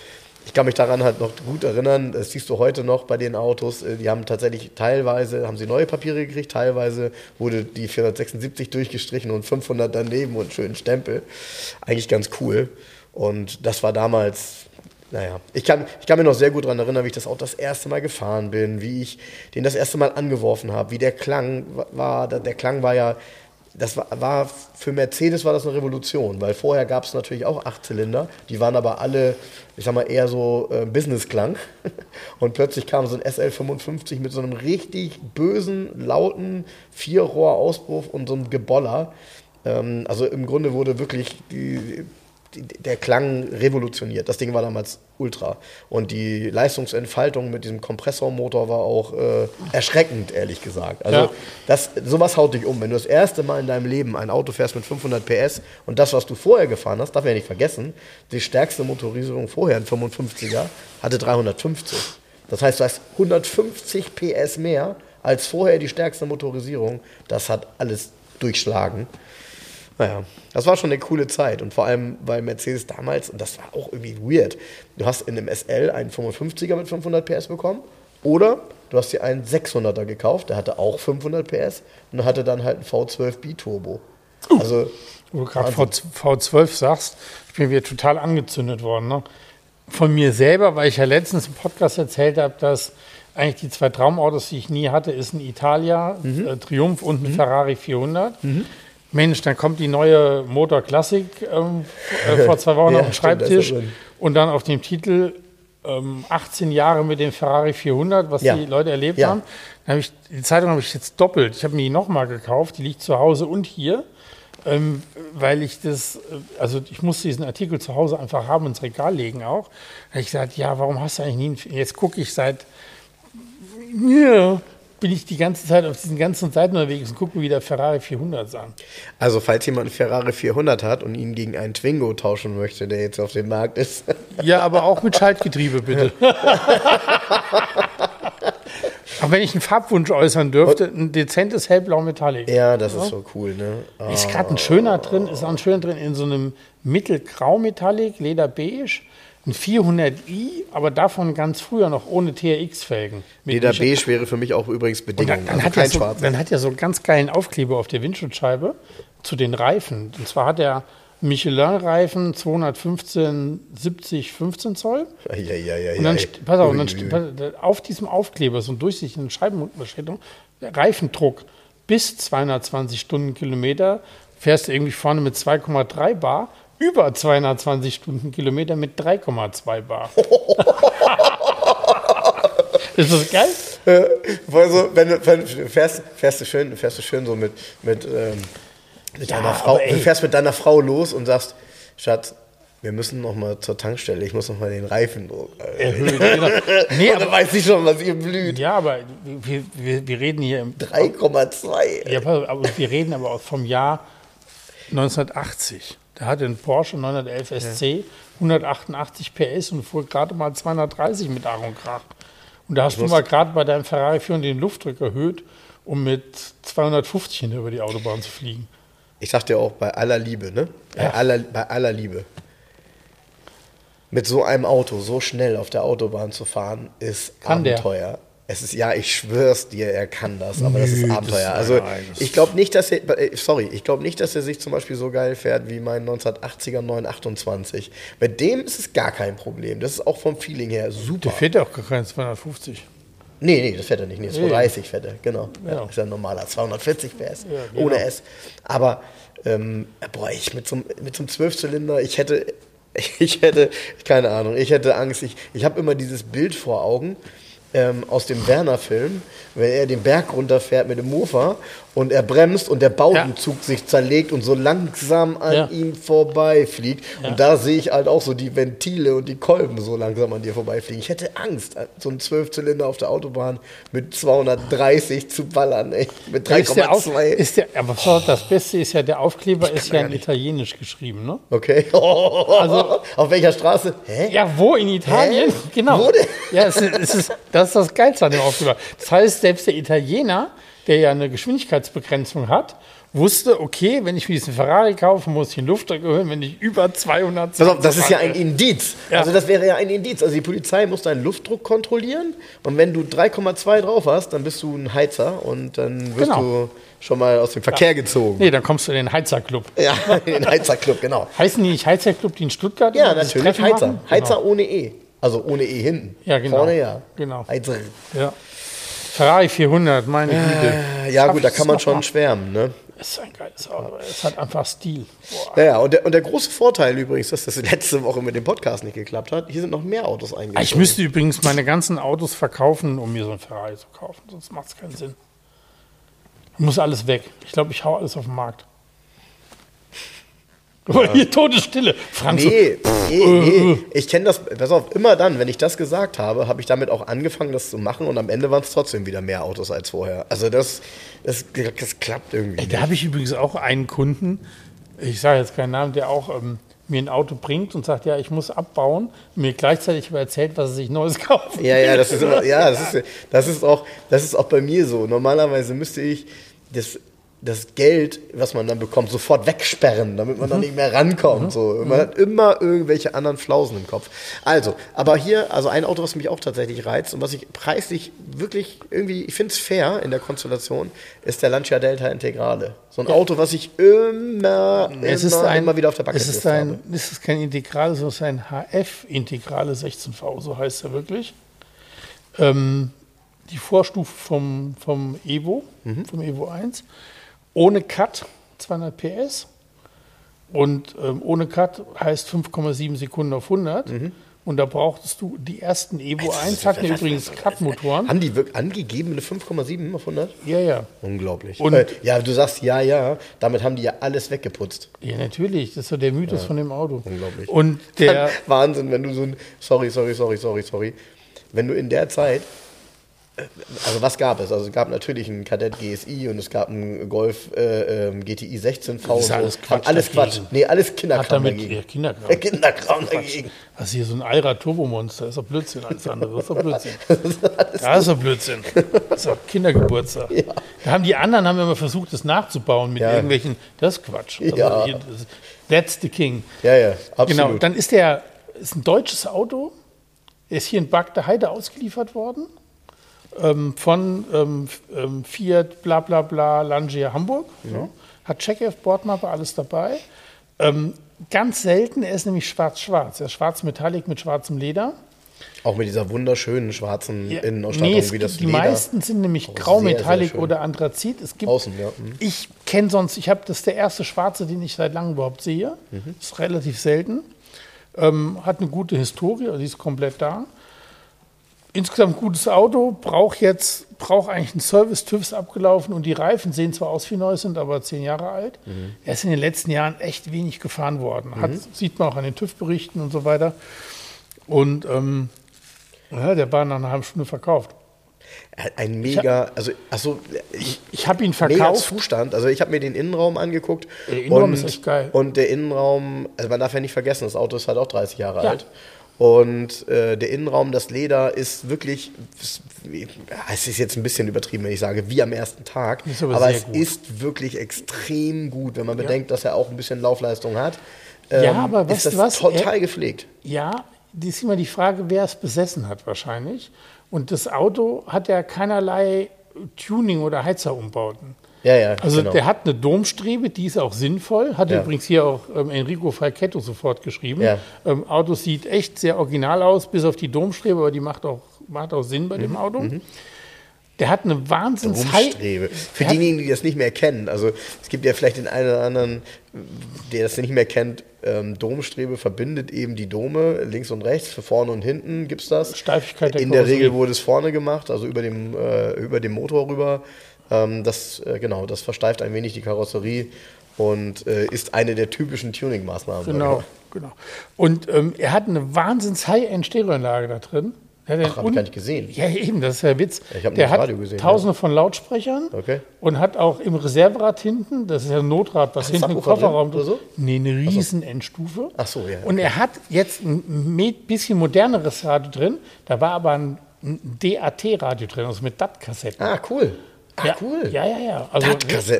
ich kann mich daran halt noch gut erinnern, das siehst du heute noch bei den Autos, äh, die haben tatsächlich teilweise, haben sie neue Papiere gekriegt, teilweise wurde die 476 durchgestrichen und 500 daneben und schönen Stempel. Eigentlich ganz cool. Und das war damals, naja, ich kann, ich kann mir noch sehr gut daran erinnern, wie ich das Auto das erste Mal gefahren bin, wie ich den das erste Mal angeworfen habe, wie der Klang war. Der Klang war ja, das war, war für Mercedes war das eine Revolution, weil vorher gab es natürlich auch Achtzylinder, die waren aber alle, ich sag mal, eher so äh, Business-Klang. <laughs> Und plötzlich kam so ein SL55 mit so einem richtig bösen, lauten Vierrohr-Auspuff und so einem Geboller. Ähm, also im Grunde wurde wirklich die, der Klang revolutioniert. Das Ding war damals ultra. Und die Leistungsentfaltung mit diesem Kompressormotor war auch äh, erschreckend, ehrlich gesagt. Also Ja. das, sowas haut dich um. Wenn du das erste Mal in deinem Leben ein Auto fährst mit 500 PS und das, was du vorher gefahren hast, darf man ja nicht vergessen, die stärkste Motorisierung vorher, ein 55er, hatte 350. Das heißt, du hast 150 PS mehr als vorher die stärkste Motorisierung. Das hat alles durchschlagen. Naja, das war schon eine coole Zeit. Und vor allem, weil Mercedes damals, und das war auch irgendwie weird, du hast in einem SL einen 55er mit 500 PS bekommen oder du hast dir einen 600er gekauft, der hatte auch 500 PS und hatte dann halt einen V12 Biturbo. Also, Wo du gerade V12 sagst, ich bin wieder total angezündet worden. Ne? Von mir selber, weil ich ja letztens im Podcast erzählt habe, dass eigentlich die zwei Traumautos, die ich nie hatte, ist ein Italia äh, Triumph und ein Ferrari 400. Mensch, dann kommt die neue Motor Classic ähm, äh, <laughs> vor zwei Wochen Ja, auf den Schreibtisch und dann auf dem Titel ähm, 18 Jahre mit dem Ferrari 400, was Ja. die Leute erlebt Ja. haben. Dann hab ich, die Zeitung habe ich jetzt doppelt. Ich habe mir die nochmal gekauft. Die liegt zu Hause und hier, ähm, weil ich das, äh, also ich musste diesen Artikel zu Hause einfach haben ins Regal legen auch. Da habe ich gesagt, ja, warum hast du eigentlich nie einen, jetzt gucke ich seit, ja, bin ich die ganze Zeit auf diesen ganzen Seiten unterwegs und gucke mir wieder Ferrari 400 an. also falls jemand einen Ferrari 400 hat und ihn gegen einen Twingo tauschen möchte, der jetzt auf dem Markt ist, <laughs> Ja, aber auch mit Schaltgetriebe, bitte. <laughs> Aber wenn ich einen Farbwunsch äußern dürfte, ein dezentes hellblau Metallic. ja, das ist so cool, ne? Ist gerade ein schöner drin, ist auch ein schöner drin in so einem mittelgrau Metallic, Lederbeige, ein 400i, aber davon ganz früher noch ohne TRX-Felgen. Leder Beige wäre für mich auch übrigens Und Bedingung. dann, dann, also hat kein so, dann hat er so einen ganz geilen Aufkleber auf der Windschutzscheibe zu den Reifen. Und zwar hat er Michelin-Reifen 215, 70, 15 Zoll. Ja, ja, ja, Und dann, ja. pass auf, und dann st- auf diesem Aufkleber, so ein durchsichtigen Scheibenunterscheidung, der Reifendruck bis 220 Stundenkilometer, fährst du irgendwie vorne mit 2,3 Bar, über 220 Stundenkilometer mit 3,2 Bar. <laughs> Ist das geil? Also, wenn du, fährst, fährst du schön, fährst du schön so mit, mit, ähm, mit Ja, deiner Frau, du fährst mit deiner Frau los und sagst, Schatz, Wir müssen noch mal zur Tankstelle. Ich muss noch mal den Reifendruck erhöhen. <laughs> Genau. Nee, aber weiß ich schon, was ihr blüht. Ja, aber wir, wir, wir reden hier im 3,2. Ja, aber wir reden aber auch vom Jahr 1980. Da hatte ein Porsche 911 SC ja. 188 PS und fuhr gerade mal 230 mit Ach und Krach. Und da hast du mal gerade bei deinem Ferrari 4 den Luftdruck erhöht, um mit 250 über die Autobahn zu fliegen. Ich sag dir auch, bei aller Liebe, ne? Bei, ja. aller, bei aller Liebe mit so einem Auto so schnell auf der Autobahn zu fahren, ist kann Abenteuer. Es ist, ja, ich schwör's dir, er kann das, aber Nö, das ist Abenteuer. Das also ich glaube nicht, dass er, äh, sorry, ich glaube nicht, dass er sich zum Beispiel so geil fährt wie mein 1980er 928. Bei dem ist es gar kein Problem. Das ist auch vom Feeling her super. Der fährt ja auch gar keinen 250. Nee, nee, das fährt er nicht. Nee, 230 fährt er, genau. Ja. Ja, ist ja ein normaler 240 PS, ja, genau. ohne S. Aber, ähm, boah, ich mit so, mit so einem Zwölfzylinder, ich hätte, <laughs> Ich hätte, keine Ahnung, ich hätte Angst. Ich, ich habe immer dieses Bild vor Augen ähm, aus dem Werner-Film, wenn er den Berg runterfährt mit dem Mofa und er bremst und der Baudenzug ja. sich zerlegt und so langsam an ja. ihm vorbeifliegt. Ja. Und da sehe ich halt auch so die Ventile und die Kolben so langsam an dir vorbeifliegen. Ich hätte Angst, so einen Zwölfzylinder auf der Autobahn mit 230 zu ballern, ey, mit 3,2. Aber das Beste ist ja, der Aufkleber ist ja in Italienisch geschrieben, ne? Okay. <laughs> also, auf welcher Straße? Hä? Ja, wo in Italien? Hä? Genau. Wo denn? Ja, es ist, es ist, das ist das Geilste an dem Aufkleber. Das heißt, selbst der Italiener der ja eine Geschwindigkeitsbegrenzung hat, wusste, okay, wenn ich mir diesen Ferrari kaufe, muss ich den Luftdruck erhöhen, wenn ich über 200 Pass auf, das ist ja ein Indiz. Ja. Also das wäre ja ein Indiz. Also die Polizei muss deinen Luftdruck kontrollieren und wenn du 3,2 drauf hast, dann bist du ein Heizer und dann wirst genau. du schon mal aus dem Verkehr ja. gezogen. Nee, dann kommst du in den Heizerclub. Ja, <laughs> in den Heizerclub, genau. Heißen die nicht Heizerclub, die in Stuttgart? Ja, natürlich, Heizer. Heizer genau. ohne E. Also ohne E hinten. Ja, genau. Vorne ja. Genau. Heizer. Ja. Ferrari 400, meine Güte. Äh, ja, gut, da kann man schon mal. schwärmen. Ne? Das ist ein geiles Auto. Es hat einfach Stil. Boah. Ja, ja und, der, und der große Vorteil übrigens, dass das letzte Woche mit dem Podcast nicht geklappt hat, hier sind noch mehr Autos eingegangen. Ich müsste übrigens meine ganzen Autos verkaufen, um mir so ein Ferrari zu kaufen. Sonst macht es keinen Sinn. Muss alles weg. Ich glaube, ich hau alles auf den Markt. <laughs> Ja. Hier Todesstille. Frank nee, nee, nee. Ich kenne das, pass auf, immer dann, wenn ich das gesagt habe, habe ich damit auch angefangen, das zu machen und am Ende waren es trotzdem wieder mehr Autos als vorher. Also das, das, das klappt irgendwie. Ey, da habe ich übrigens auch einen Kunden, ich sage jetzt keinen Namen, der auch ähm, mir ein Auto bringt und sagt, ja, ich muss abbauen, mir gleichzeitig aber erzählt, was er sich Neues <laughs> kauft. Ja, ja, das ist immer, ja, das ist, das ist auch, das ist auch bei mir so. Normalerweise müsste ich das das Geld, was man dann bekommt, sofort wegsperren, damit man mhm. dann nicht mehr rankommt. Mhm. So. Man mhm. hat immer irgendwelche anderen Flausen im Kopf. Also, aber hier, also ein Auto, was mich auch tatsächlich reizt und was ich preislich wirklich irgendwie, ich finde es fair in der Konstellation, ist der Lancia Delta Integrale. So ein ja. Auto, was ich immer, es immer, ein, immer wieder auf der Backe es ist ein, habe. Es ist kein Integrale, sondern es ist ein HF-Integrale 16V, so heißt er wirklich. Ähm, die Vorstufe vom, vom Evo, mhm. vom Evo 1 ohne Cut 200 PS. Und ähm, ohne Cut heißt 5,7 Sekunden auf 100. Mhm. Und da brauchtest du die ersten Evo also, 1 hatten übrigens Cut-Motoren. Haben die wirklich angegeben eine 5,7 auf 100? Ja, ja. Unglaublich. Und äh, ja, du sagst ja, ja. Damit haben die ja alles weggeputzt. Ja, natürlich. Das ist so der Mythos ja. von dem Auto. Unglaublich. Und der <laughs> Wahnsinn, wenn du so ein Sorry, sorry, sorry, sorry, sorry. Wenn du in der Zeit also was gab es? Also es gab natürlich einen Kadett GSI und es gab einen Golf äh, ähm, GTI 16V. Das ist alles Quatsch. Alles Quatsch. Nee, alles Kinderkram damit, dagegen. Ja, Kinderkram. Ja, Kinderkram dagegen. Das ist hier so ein Eira Turbomonster. Das ist doch Blödsinn als andere. Das ist doch Blödsinn. <laughs> das ist doch Blödsinn. Das ist doch Kindergeburtstag. Ja. Da haben die anderen haben immer versucht, das nachzubauen mit ja. irgendwelchen. Das ist Quatsch. Also ja. Hier, das, that's the king. Ja, ja, absolut. Genau. Dann ist der ist ein deutsches Auto. Er ist hier in Bagda Heide ausgeliefert worden ähm, von ähm, ähm, Fiat, bla bla bla, Langier Hamburg. Mhm. Ja. Hat Checkev, Bordmappe, alles dabei. Ähm, ganz selten, er ist nämlich schwarz-schwarz. Er ist schwarz-metallic mit schwarzem Leder. Auch mit dieser wunderschönen schwarzen ja, Innenausstattung, nee, wie das Die Leder. meisten sind nämlich grau-metallic oder Anthrazit. Es gibt, Außen, ja. Mhm. Ich kenne sonst, ich habe das ist der erste schwarze, den ich seit langem überhaupt sehe. Mhm. Ist relativ selten. Ähm, hat eine gute Historie, also die ist komplett da insgesamt gutes Auto, braucht jetzt, braucht eigentlich einen Service, TÜV ist abgelaufen und die Reifen sehen zwar aus wie neu sind, aber zehn Jahre alt. Mhm. Er ist in den letzten Jahren echt wenig gefahren worden. Hat, Sieht man auch an den TÜV-Berichten und so weiter. Und ähm, ja, der war nach einer halben Stunde verkauft. Ein mega, also, achso, ich, Ich habe ihn mega verkauft. Zustand. Also ich habe mir den Innenraum angeguckt. Der Innenraum und, ist echt geil. Und der Innenraum, also man darf ja nicht vergessen, das Auto ist halt auch 30 Jahre Ja. alt. Und äh, der Innenraum, das Leder ist wirklich, es- ja, ist jetzt ein bisschen übertrieben, wenn ich sage, wie am ersten Tag. Aber aber es gut. ist wirklich extrem gut, wenn man bedenkt, dass er auch ein bisschen Laufleistung hat. Ja, aber weißt ist das du was? total Er- gepflegt. Ja, die ist immer die Frage, wer es besessen hat wahrscheinlich. Und das Auto hat ja keinerlei Tuning- oder Heizerumbauten. Ja, ja, Also genau. der hat eine Domstrebe, die ist auch sinnvoll. Hat Ja. übrigens hier auch ähm, Enrico Falchetto sofort geschrieben. Ja. Ähm, Auto sieht echt sehr original aus, bis auf die Domstrebe, aber die macht auch, macht auch Sinn bei Mhm, dem Auto. Der hat eine wahnsinns Rumstrebe. Für diejenigen, die das nicht mehr kennen, also es gibt ja vielleicht den einen oder anderen, der das nicht mehr kennt, ähm, Domstrebe verbindet eben die Dome links und rechts, für vorne und hinten gibt es das. Steifigkeit der In der. Regel wurde es vorne gemacht, also über dem, äh, über dem Motor rüber. Ähm, das, äh, genau, das versteift ein wenig die Karosserie und äh, ist eine der typischen Tuning-Maßnahmen. Genau, genau. Und ähm, er hat eine wahnsinns High-End-Stereoanlage da drin. Hat Ach, hab ich gar nicht gesehen. Ja, eben, das ist der Witz. Ich hab nur der das hat Radio gesehen, tausende von Lautsprechern Okay. und hat auch im Reserverad hinten, das ist ja ein Notrad, was Ach, hinten im drin Kofferraum oder so? Nee, eine riesen Endstufe. Ach so, ja, Und er hat jetzt ein bisschen moderneres Radio drin. Da war aber ein DAT-Radio drin, also mit DAT-Kassetten. Ah, cool. Ah, ja, cool. Ja, ja, ja. Also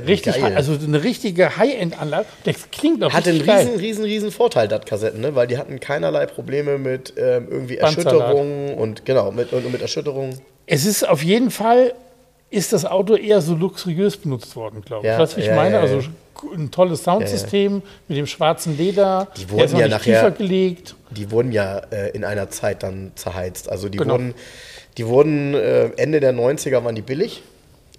richtig, geil. also eine richtige High-End-Anlage. Das klingt auch Hatte einen geil. riesen, riesen, riesen Vorteil, DAT-Kassetten, ne? weil die hatten keinerlei Probleme mit ähm, irgendwie. Erschütterungen und genau, mit, und mit Erschütterungen. Es ist auf jeden Fall, ist das Auto eher so luxuriös benutzt worden, glaube ich. Ja, weißt du, wie ich ja, meine? ja, also ein tolles Soundsystem mit dem schwarzen Leder. Die wurden ja nachher- tiefer gelegt. Die wurden ja äh, in einer Zeit dann zerheizt. Also die Genau. wurden, die wurden äh, Ende der 90er waren die billig,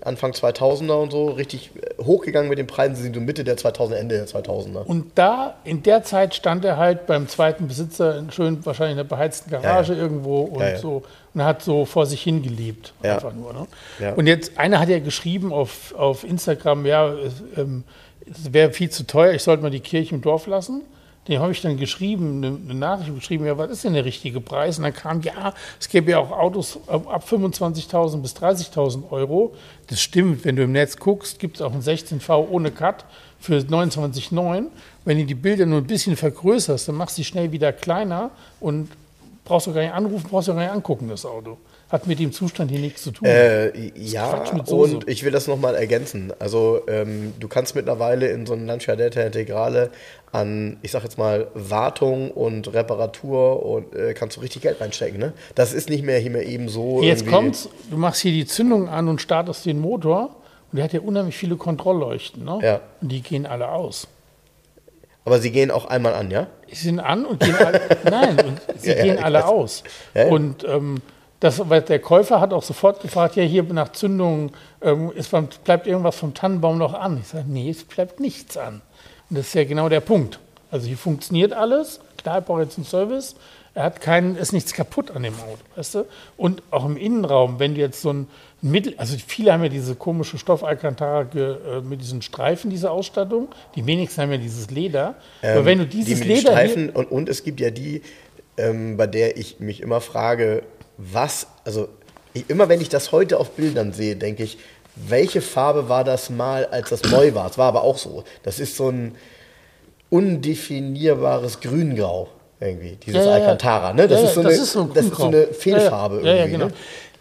Anfang 2000er und so, richtig äh, hochgegangen mit den Preisen, sie sind so Mitte der 2000er, Ende der 2000er. Und da, in der Zeit stand er halt beim zweiten Besitzer in schön, wahrscheinlich in einer beheizten Garage Ja, ja. irgendwo und Ja, so und hat so vor sich hingelebt. Einfach nur. Ne? Und jetzt, einer hat ja geschrieben auf, auf Instagram, ja, es, ähm, es wäre viel zu teuer, ich sollte mal die Kirche im Dorf lassen. Dem habe ich dann geschrieben, eine, Nachricht geschrieben, ja, was ist denn der richtige Preis? Und dann kam, ja, es gäbe ja auch Autos ab 25.000 bis 30.000 Euro. Das stimmt, wenn du im Netz guckst, gibt es auch einen 16V ohne Cut für 29,9. Wenn du die Bilder nur ein bisschen vergrößerst, dann machst du sie schnell wieder kleiner und brauchst du gar nicht anrufen, brauchst du gar nicht angucken, das Auto. Hat mit dem Zustand hier nichts zu tun. Äh, ja, und ich will das nochmal ergänzen. Also ähm, du kannst mittlerweile in so einem Lancia Delta Integrale an, ich sag jetzt mal, Wartung und Reparatur und äh, kannst du richtig Geld reinstecken. Ne? Das ist nicht mehr hier mehr eben so. Jetzt kommt's, du machst hier die Zündung an und startest den Motor und der hat ja unheimlich viele Kontrollleuchten. Ne? Ja. Und die gehen alle aus. Aber sie gehen auch einmal an, ja? Die sind an und gehen alle, <laughs> nein, und sie Ja, ja, gehen ich alle weiß. aus. Ja, ja. Und ähm, das, weil der Käufer hat auch sofort gefragt, ja, hier nach Zündung, ähm, ist, bleibt irgendwas vom Tannenbaum noch an? Ich sage, nee, es bleibt nichts an. Und das ist ja genau der Punkt. Also hier funktioniert alles. Klar, ich brauche jetzt einen Service. Er hat keinen, ist nichts kaputt an dem Auto, weißt du? Und auch im Innenraum, wenn du jetzt so ein Mittel, also viele haben ja diese komische Stoff-Alcantara ge- äh, mit diesen Streifen, diese Ausstattung. Die wenigsten haben ja dieses Leder. Aber wenn du dieses Ähm, die Leder Streifen und, und es gibt ja die, ähm, bei der ich mich immer frage, was, also ich, immer wenn ich das heute auf Bildern sehe, denke ich, welche Farbe war das mal, als das neu war? Es war aber auch so. Das ist so ein undefinierbares Grüngrau irgendwie, dieses Ja, ja. Alcantara. Ne? Das, Ja, ist so ja, eine, das ist so ein das ist so eine Fehlfarbe irgendwie. Ne?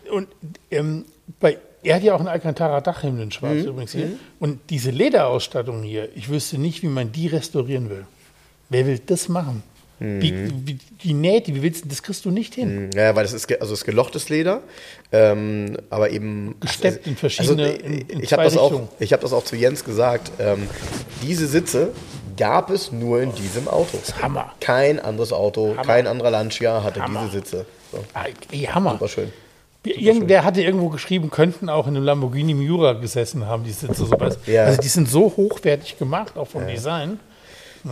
genau. Und ähm, bei, er hat ja auch einen Alcantara-Dachhimmel in Mhm. schwarz übrigens hier. Und diese Lederausstattung hier, ich wüsste nicht, wie man die restaurieren will. Wer will das machen? Wie, Mhm. wie, die Nähte, wie willst du, das kriegst du nicht hin. Ja, weil das ist, also ist gelochtes Leder, ähm, aber eben Gesteppt in verschiedene- Also, in- in ich habe das auch, Richtungen. ich habe das auch zu Jens gesagt. Ähm, diese Sitze gab es nur in diesem Auto. Hammer. Kein anderes Auto, kein anderer Lancia hatte Hammer. diese Sitze. So, Ah, ey, Hammer. super schön. Irgendwer hatte irgendwo geschrieben, könnten auch in einem Lamborghini Miura gesessen haben, die Sitze. So. Ja. Also die sind so hochwertig gemacht, auch vom Design.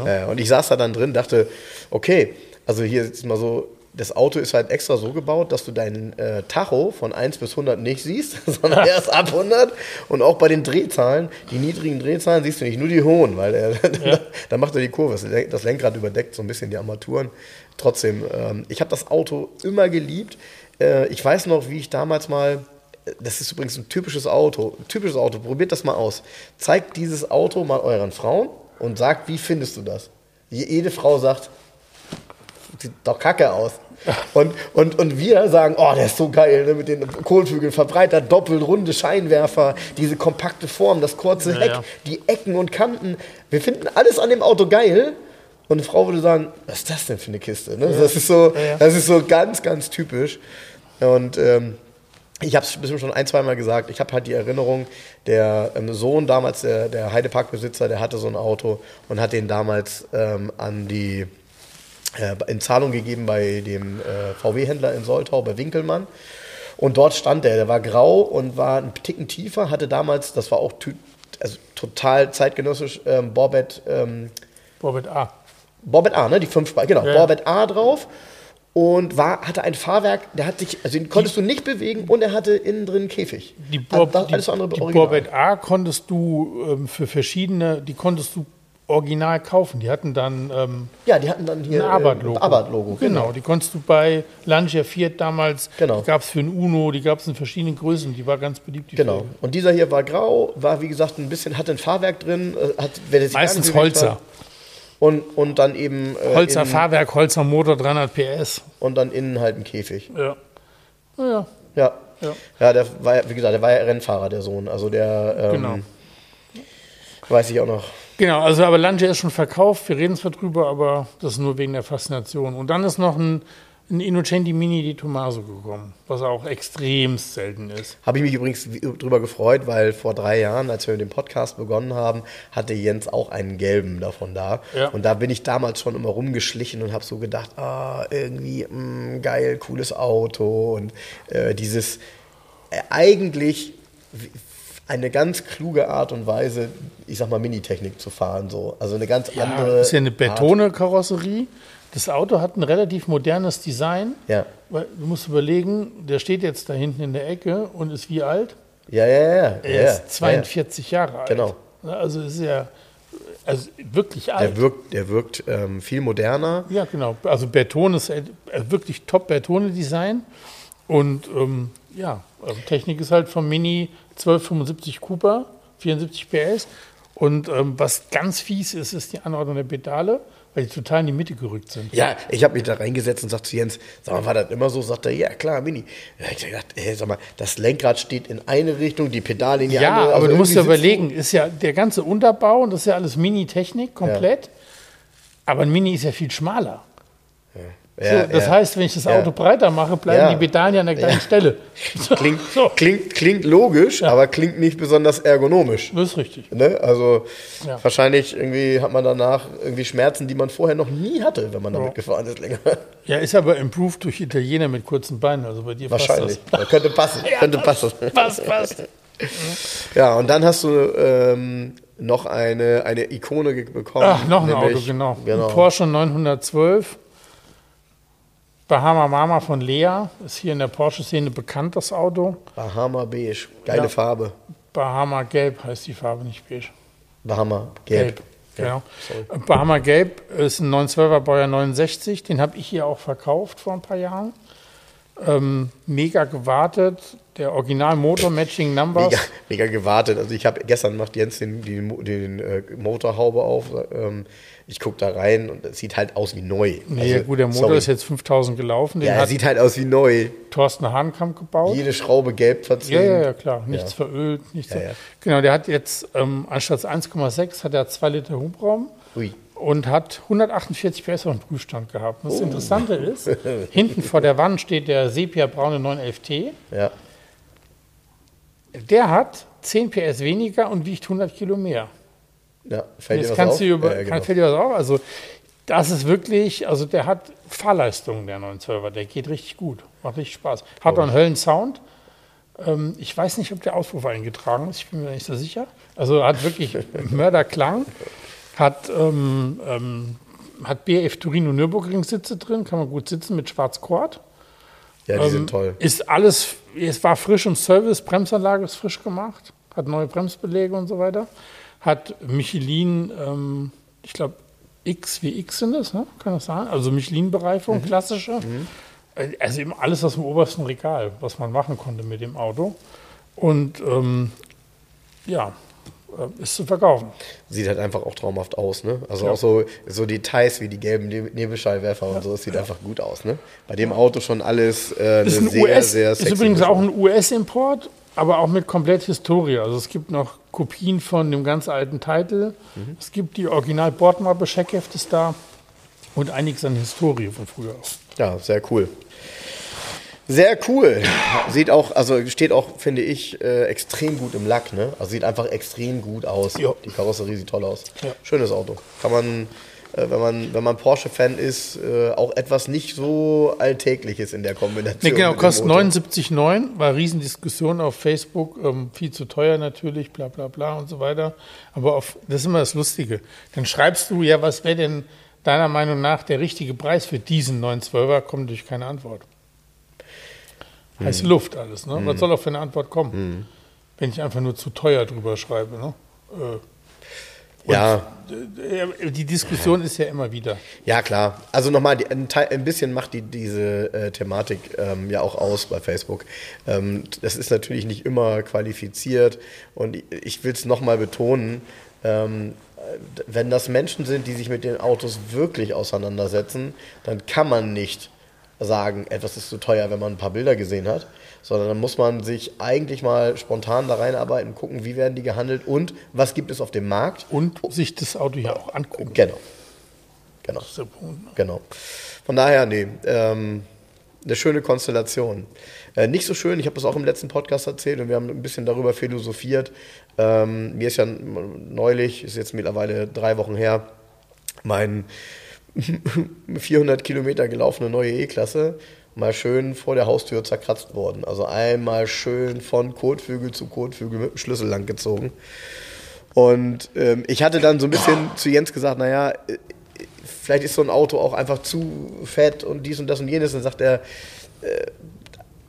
Äh, und ich saß da dann drin, dachte, okay, also hier ist mal so, das Auto ist halt extra so gebaut, dass du deinen äh, Tacho von 1 bis 100 nicht siehst, <laughs> sondern erst ab 100. Und auch bei den Drehzahlen, die niedrigen Drehzahlen siehst du nicht, nur die hohen, weil er, <laughs> ja. da macht er die Kurve. Das Lenkrad überdeckt so ein bisschen die Armaturen. Trotzdem, ähm, ich habe das Auto immer geliebt. Äh, ich weiß noch, wie ich damals mal das ist übrigens ein typisches Auto. Ein typisches Auto. Probiert das mal aus. Zeigt dieses Auto mal euren Frauen und sagt, wie findest du das? Jede Frau sagt, sieht doch kacke aus. <laughs> Und, und, und wir sagen, oh, der ist so geil, ne, mit den Kohlflügeln, verbreitert, doppelt, runde Scheinwerfer, diese kompakte Form, das kurze Heck, ja. die Ecken und Kanten. Wir finden alles an dem Auto geil. Und eine Frau würde sagen, was ist das denn für eine Kiste? Ne? Ja. Das, ist so, das ist so ganz, ganz typisch. Und ähm, ich habe es bestimmt schon ein, zweimal gesagt, ich habe halt die Erinnerung, der ähm, Sohn damals, der, der Heideparkbesitzer, der hatte so ein Auto und hat den damals ähm, an die äh, in Zahlung gegeben bei dem äh, VW-Händler in Soltau, bei Winkelmann. Und dort stand der, der war grau und war einen Ticken tiefer, hatte damals, das war auch also total zeitgenössisch, ähm, Borbett. Ähm, Borbett A. Borbett A, ne? Die fünf genau. Ja. Borbett A drauf und war, hatte ein Fahrwerk, der hat sich, also den konntest die, du nicht bewegen und er hatte innen drin einen Käfig. Die, Bob, die, alles andere die Borbett A konntest du ähm, für verschiedene, die konntest du original kaufen. Die hatten dann ähm, ja, die hatten dann hier ein Abarth-Logo. Äh, Abarth genau. genau. die konntest du bei Lancia Fiat damals, genau. die gab es für ein Uno, die gab es in verschiedenen Größen, die war ganz beliebt. genau. Felge. Und dieser hier war grau, war wie gesagt ein bisschen, hatte ein Fahrwerk drin, äh, hat, meistens Holzer. Und, und dann eben. Äh, Holzer innen, Fahrwerk, Holzer Motor, 300 PS. Und dann innen halt ein Käfig. Ja. Ja. Ja. Ja, ja der war, wie gesagt, der war ja Rennfahrer, der Sohn. Also der. Ähm, genau. Weiß ich auch noch. Genau, also aber Lancia ist schon verkauft, wir reden zwar drüber, aber das ist nur wegen der Faszination. Und dann ist noch ein, ein Innocenti Mini di Tommaso gekommen, was auch extrem selten ist. Habe ich mich übrigens drüber gefreut, weil vor drei Jahren, als wir mit dem Podcast begonnen haben, hatte Jens auch einen gelben davon da. Ja. Und da bin ich damals schon immer rumgeschlichen und habe so gedacht, ah, irgendwie mh, mm, geil, cooles Auto und äh, dieses äh, eigentlich eine ganz kluge Art und Weise, ich sag mal, Minitechnik zu fahren. So. Also eine ganz ja, andere. Das ist ja eine Betone-Karosserie. Das Auto hat ein relativ modernes Design. Ja. Weil du musst überlegen, der steht jetzt da hinten in der Ecke und ist wie alt? Ja, ja, ja. Er ja, ist 42 ja. Jahre alt. Genau. Also ist er also wirklich alt. Der wirkt, der wirkt ähm, viel moderner. Ja, genau. Also Beton ist äh, wirklich top Betone-Design. Und ähm, ja, also Technik ist halt vom Mini 1275 Cooper, 74 PS. Und ähm, was ganz fies ist, ist die Anordnung der Pedale, weil die total in die Mitte gerückt sind. Ja, ich habe mich da reingesetzt und sagte zu Jens, sag mal, war das immer so? Sagt er, ja klar, Mini. Ja, ich gedacht, ey, sag mal, das Lenkrad steht in eine Richtung, die Pedale in die ja, andere. Ja, aber also du musst dir überlegen, ist ja der ganze Unterbau und das ist ja alles Mini-Technik komplett. Ja. Aber ein Mini ist ja viel schmaler. Ja. So, das ja. heißt, wenn ich das Auto ja. breiter mache, bleiben die Pedalen ja an der gleichen Stelle. <laughs> Klingt, <laughs> so. klingt, klingt logisch, aber klingt nicht besonders ergonomisch. Das ist richtig. Ne? Also wahrscheinlich irgendwie hat man danach irgendwie Schmerzen, die man vorher noch nie hatte, wenn man damit gefahren ist länger. Ja, ist aber improved durch Italiener mit kurzen Beinen. Also bei dir wahrscheinlich. Passt das. könnte passen. <laughs> könnte passen. Passt, passt. Ja, und dann hast du ähm, noch eine, eine Ikone bekommen. Ach, noch ein Auto, genau. genau. Ein Porsche 912 Bahama Mama von Lea ist hier in der Porsche-Szene bekannt, das Auto. Bahama Beige, geile ja. Farbe. Bahama Gelb heißt die Farbe, nicht Beige. Bahama Gelb. Gelb. Ja, genau. Bahama Gelb ist ein 912er Baujahr 69, den habe ich hier auch verkauft vor ein paar Jahren. Ähm, mega gewartet, der Original Motor Matching Numbers. Mega, mega gewartet. Also ich habe gestern macht Jens den, den, den äh, Motorhaube auf. Ähm, ich gucke da rein und es sieht halt aus wie neu. Nee, also, gut, der Motor sorry. ist jetzt 5000 gelaufen. Ja, er sieht halt aus wie neu. Thorsten Hahnkamp gebaut. Jede Schraube gelb verziehen. Ja, ja, ja, klar. Nichts ja. verölt. Nichts ja, ja. Genau, der hat jetzt ähm, anstatt 1,6 hat er 2 Liter Hubraum. Ui. Und hat 148 PS auf dem Prüfstand gehabt. Und das oh. Interessante ist, <laughs> hinten vor der Wand steht der Sepia-braune 911T. Ja. Der hat 10 PS weniger und wiegt 100 Kilo mehr. Ja, fällt Jetzt dir was kannst auf? Du über, ja, genau. kann, fällt dir was auf? Also, das ist wirklich, also der hat Fahrleistungen, der 912er. Der geht richtig gut. Macht richtig Spaß. Hat auch einen Höllensound. Ähm, ich weiß nicht, ob der Auspuff eingetragen ist. Ich bin mir nicht so sicher. Also hat wirklich <laughs> Mörderklang. Hat ähm, ähm, hat BF Torino Nürburgring Sitze drin, kann man gut sitzen mit Schwarzkord. Ja, die Ähm, sind toll. Ist alles, es war frisch im Service, Bremsanlage ist frisch gemacht, hat neue Bremsbeläge und so weiter. Hat Michelin, ähm, ich glaube, X wie X sind das, ne? kann das sein? Also Michelin-Bereifung, klassische. Äh, Also eben alles aus dem obersten Regal, was man machen konnte mit dem Auto. Und ähm, ja, äh, ist zu verkaufen. Sieht halt einfach auch traumhaft aus, ne? Also Ja. auch so, so Details wie die gelben Ne- Nebelscheinwerfer und so, es sieht einfach gut aus, ne? Bei dem Auto schon alles äh, Ist, eine ein sehr, US, sehr ist sexy übrigens Mischung. auch ein US-Import, aber auch mit komplett Historie. Also es gibt noch Kopien von dem ganz alten Titel. Mhm. Es gibt die original bordmappe checkheft ist da und einiges an Historie von früher auch. Ja, sehr cool. Sehr cool. Sieht auch, also steht auch, finde ich, äh, extrem gut im Lack, ne? Also sieht einfach extrem gut aus. Ja. Die Karosserie sieht toll aus. Ja. Schönes Auto. Kann man, wenn man, wenn man Porsche-Fan ist, äh, auch etwas nicht so Alltägliches in der Kombination. Ne, genau, kostet Motor. 79,9, war Riesendiskussion auf Facebook, ähm, viel zu teuer natürlich, bla bla bla und so weiter. Aber auf, das ist immer das Lustige. Dann schreibst du, ja, was wäre denn deiner Meinung nach der richtige Preis für diesen 912er? Kommt natürlich keine Antwort. Heiße Luft alles, ne? Was soll auch für eine Antwort kommen? Wenn ich einfach nur zu teuer drüber schreibe, ne? Äh, Ja, äh, Die Diskussion ist ja immer wieder. Ja, klar. Also nochmal, ein, ein bisschen macht die, diese äh, Thematik ähm, ja auch aus bei Facebook. Ähm, das ist natürlich nicht immer qualifiziert und ich- ich will es nochmal betonen, ähm, äh, wenn das Menschen sind, die sich mit den Autos wirklich auseinandersetzen, dann kann man nicht sagen, etwas ist zu teuer, wenn man ein paar Bilder gesehen hat, sondern dann muss man sich eigentlich mal spontan da reinarbeiten, gucken, wie werden die gehandelt und was gibt es auf dem Markt. Und sich das Auto ja auch angucken. Genau. Genau. Das ist der Punkt. ne? Genau. Von daher, nee, ähm, eine schöne Konstellation. Äh, nicht so schön, ich habe das auch im letzten Podcast erzählt und wir haben ein bisschen darüber philosophiert. Ähm, mir ist ja neulich, ist jetzt mittlerweile drei Wochen her, mein <laughs> 400 Kilometer gelaufene neue E-Klasse mal schön vor der Haustür zerkratzt worden. Also einmal schön von Kotflügel zu Kotflügel mit dem Schlüssel lang gezogen. Und ähm, ich hatte dann so ein bisschen zu Jens gesagt, naja, äh, vielleicht ist so ein Auto auch einfach zu fett und dies und das und jenes. Und dann sagt er, äh,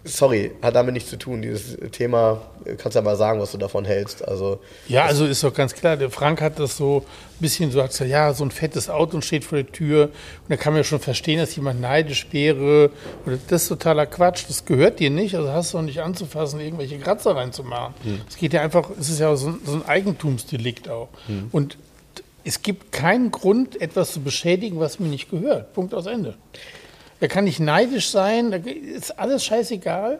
sorry, hat damit nichts zu tun. Dieses Thema, äh, kannst ja mal sagen, was du davon hältst. Also Ja, also ist doch ganz klar, der Frank hat das so ein bisschen so, hat gesagt, ja, so ein fettes Auto steht vor der Tür. Und da kann man ja schon verstehen, dass jemand neidisch wäre. Oder das ist totaler Quatsch, das gehört dir nicht. Also hast du auch nicht anzufassen, irgendwelche Kratzer reinzumachen. Es geht ja einfach, es ist ja so ein, so ein Eigentumsdelikt auch. Und es gibt keinen Grund, etwas zu beschädigen, was mir nicht gehört. Punkt aus Ende. Da kann ich neidisch sein, da ist alles scheißegal.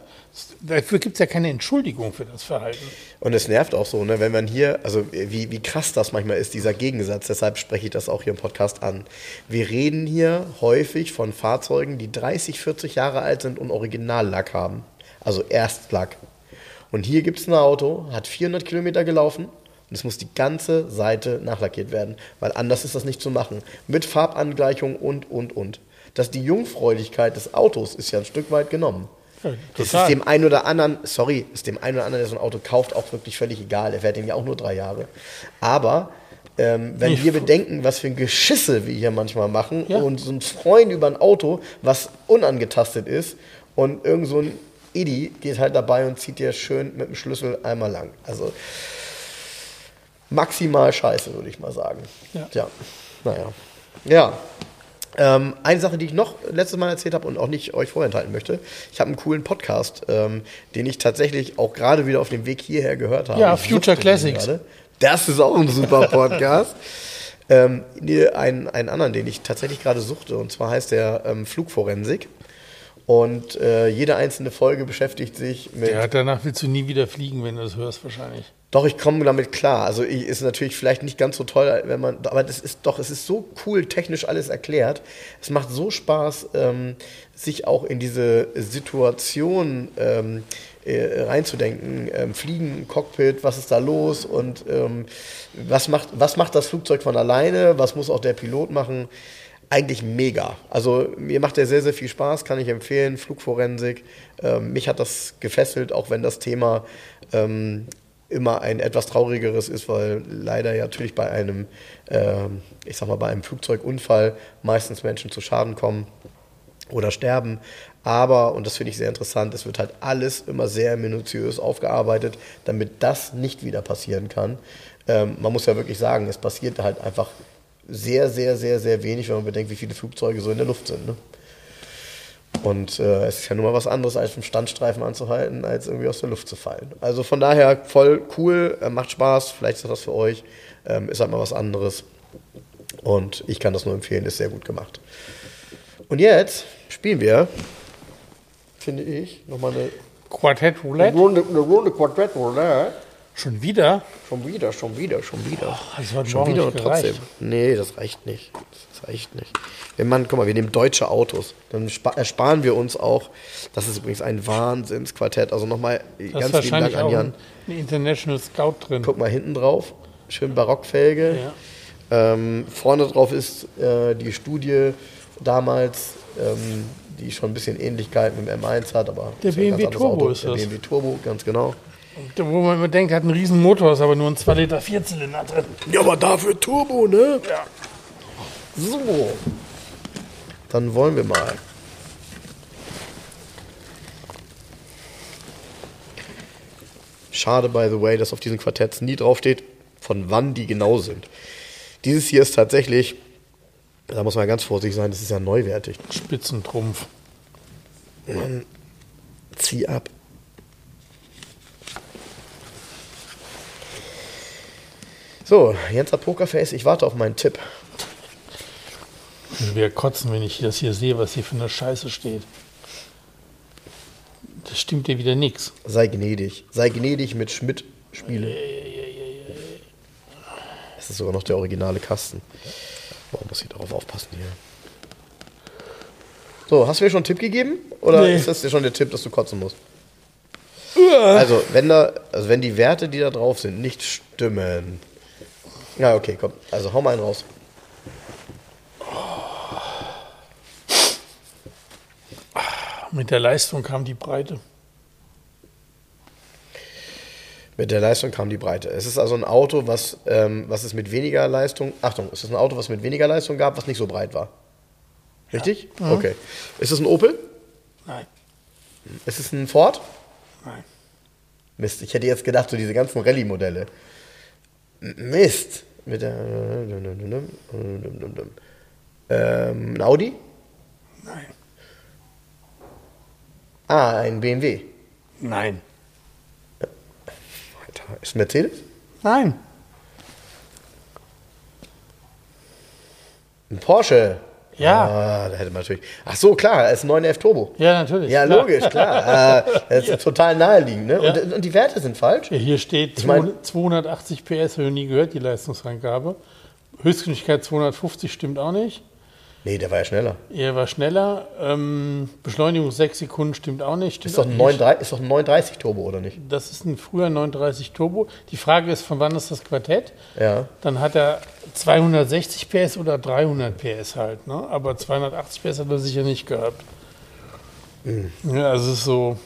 Dafür gibt es ja keine Entschuldigung für das Verhalten. Und es nervt auch so, ne, wenn man hier, also wie, wie krass das manchmal ist, dieser Gegensatz, deshalb spreche ich das auch hier im Podcast an. Wir reden hier häufig von Fahrzeugen, die 30, 40 Jahre alt sind und Originallack haben. Also Erstlack. Und hier gibt es ein Auto, hat 400 Kilometer gelaufen und es muss die ganze Seite nachlackiert werden, weil anders ist das nicht zu machen. Mit Farbangleichung und, und, und. Dass die Jungfräulichkeit des Autos ist ja ein Stück weit genommen. Ja, Das ist dem einen oder anderen, sorry, ist dem einen oder anderen, der so ein Auto kauft, auch wirklich völlig egal. Er fährt den ja auch nur drei Jahre. Aber ähm, wenn Ich- wir bedenken, was für ein Geschisse wir hier manchmal machen Ja. und so ein Freuen über ein Auto, was unangetastet ist und irgend so ein Idi geht halt dabei und zieht dir schön mit dem Schlüssel einmal lang. Also maximal scheiße, würde ich mal sagen. Ja. Tja, naja. Ja. Ähm, eine Sache, die ich noch letztes Mal erzählt habe und auch nicht euch vorenthalten möchte. Ich habe einen coolen Podcast, ähm, den ich tatsächlich auch gerade wieder auf dem Weg hierher gehört habe. Ja, Future Classics. Das ist auch ein super <laughs> Podcast. ähm, nee, einen, einen anderen, den ich tatsächlich gerade suchte, und zwar heißt der ähm, Flugforensik. Und äh, jede einzelne Folge beschäftigt sich mit Ja, danach willst du nie wieder fliegen, wenn du das hörst, wahrscheinlich. Doch, ich komme damit klar. Also ich, ist natürlich vielleicht nicht ganz so toll, wenn man, aber das ist doch, es ist so cool technisch alles erklärt. Es macht so Spaß, ähm, sich auch in diese Situation ähm, äh, reinzudenken. Ähm, Fliegen, Cockpit, was ist da los und ähm, was macht, was macht das Flugzeug von alleine? Was muss auch der Pilot machen? Eigentlich mega. Also mir macht der sehr, sehr viel Spaß, kann ich empfehlen. Flugforensik. Ähm, mich hat das gefesselt, auch wenn das Thema ähm, immer ein etwas traurigeres ist, weil leider ja natürlich bei einem, ähm, ich sag mal, bei einem Flugzeugunfall meistens Menschen zu Schaden kommen oder sterben. Aber, und das finde ich sehr interessant, es wird halt alles immer sehr minutiös aufgearbeitet, damit das nicht wieder passieren kann. Ähm, man muss ja wirklich sagen, es passiert halt einfach sehr, sehr, sehr, sehr wenig, wenn man bedenkt, wie viele Flugzeuge so in der Luft sind. Ne? Und äh, es ist ja nun mal was anderes, als einen Standstreifen anzuhalten, als irgendwie aus der Luft zu fallen. Also von daher voll cool, äh, macht Spaß, vielleicht ist das für euch, ähm, ist halt mal was anderes. Und ich kann das nur empfehlen, ist sehr gut gemacht. Und jetzt spielen wir, finde ich, nochmal eine, Quartett eine Roulette. Runde, eine Runde Quartett Roulette. Schon wieder? Schon wieder, schon wieder, schon wieder. das hat schon wieder und trotzdem. Nee, das reicht nicht. Das reicht nicht. Wir machen, guck mal, wir nehmen deutsche Autos. Dann spa ersparen wir uns auch. Das ist übrigens ein Wahnsinnsquartett. Also nochmal ist ganz lieben Dank an Jan. ein, International Scout drin. Guck mal hinten drauf. Schön Barockfelge. Ja. Ähm, vorne drauf ist äh, die Studie damals, ähm, die schon ein bisschen Ähnlichkeit mit dem M1 hat, aber Der BMW Turbo Auto. ist Der das. BMW Turbo, ganz genau. Da, Wo man immer denkt, hat einen riesen Motor, ist aber nur ein 2 Liter Vierzylinder drin. Ja, aber dafür Turbo, ne? Ja. So. Dann wollen wir mal. Schade, by the way, dass auf diesen Quartetts nie draufsteht, von wann die genau sind. Dieses hier ist tatsächlich, da muss man ganz vorsichtig sein, das ist ja neuwertig. Spitzentrumpf. Zieh ab. So, Jens hat Pokerface, ich warte auf meinen Tipp. Ich will kotzen, wenn ich das hier sehe, was hier für eine Scheiße steht. Das stimmt dir wieder nichts. Sei gnädig. Sei gnädig mit Schmidt Spiele. Es ist sogar noch der originale Kasten. Warum muss ich darauf aufpassen hier? So, hast du mir schon einen Tipp gegeben? Oder Nee. ist das dir schon der Tipp, dass du kotzen musst? Also, wenn da, also wenn die Werte, die da drauf sind, nicht stimmen. Ja, okay, komm. Also hau mal einen raus. Mit der Leistung kam die Breite. Mit der Leistung kam die Breite. Es ist also ein Auto, was, ähm, was es mit weniger Leistung. Achtung, es ist ein Auto, was mit weniger Leistung gab, was nicht so breit war. Richtig? Okay. Ist es ein Opel? Nein, Ist es ein Ford? nein. Mist, ich hätte jetzt gedacht, so diese ganzen Rallye-Modelle. Mist. Mit der. Ähm, ein Audi? Nein. Ah, ein BMW. Nein. Alter, ist Mercedes? Nein. Ein Porsche. Ja. Ah, da hätte man natürlich. Ach so, klar, es ist ein 911 Turbo. Ja, natürlich. Ja, klar. logisch, klar. <laughs> äh, das ist total naheliegend. Ne? Ja. Und, und die Werte sind falsch. Ja, hier steht Ich mein- 280 PS, habe ich nie gehört, die Leistungsangabe. Höchstgeschwindigkeit 250 stimmt auch nicht. Nee, der war ja schneller. Er war schneller. Ähm, Beschleunigung 6 Sekunden stimmt auch nicht. Stimmt Ist doch, ein nicht. 39, ist doch ein 39 Turbo, oder nicht? Das ist ein früher 39 Turbo. Die Frage ist, von wann ist das Quartett? Ja. Dann hat er 260 PS oder 300 PS halt. Ne? Aber 280 PS hat er sicher nicht gehabt. Mhm. Ja, also es ist so,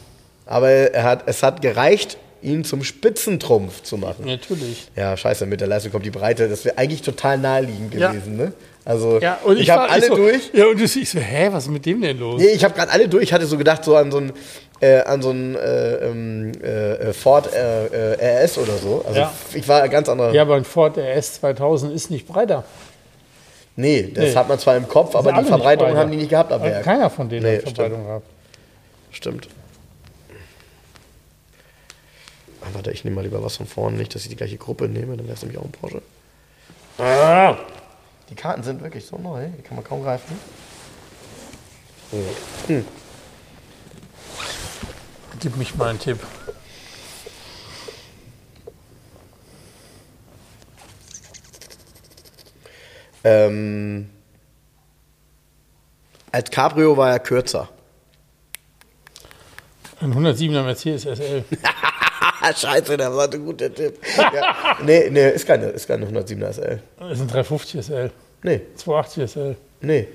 Aber er hat, es hat gereicht, ihn zum Spitzentrumpf zu machen. natürlich. Ja, scheiße, mit der Leistung kommt die Breite. Das wäre eigentlich total naheliegend Ja. gewesen, ne? Also, Ja, und ich, ich, habe alle so, durch. Ja, und du siehst so, hä, was ist mit dem denn los? Nee, ich habe gerade alle durch. Ich hatte so gedacht, so an so einen, äh, an so einen äh, ähm, äh, Ford äh, äh, RS oder so. Also, Ja. ich war ganz anderer. Ja, aber ein Ford RS 2000 ist nicht breiter. Nee, das Nee. hat man zwar im Kopf, aber die Verbreitung haben die nicht gehabt am Äh, Werk. Keiner von denen Nee, hat Verbreitung gehabt. Stimmt. Ah, warte, ich nehme mal lieber was von vorne, nicht, dass ich die gleiche Gruppe nehme, dann wäre es nämlich auch ein Porsche. Ah, die Karten sind wirklich so neu, die kann man kaum greifen. Gib mich mal einen Tipp. Ähm, als Cabrio war er kürzer. Ein 107er Mercedes SL. <laughs> Scheiße, das war ein guter Tipp. ja, nee, nee, ist keine, ist keine 107er SL. Das ist ein 350 SL. Nee, 280 SL. nee,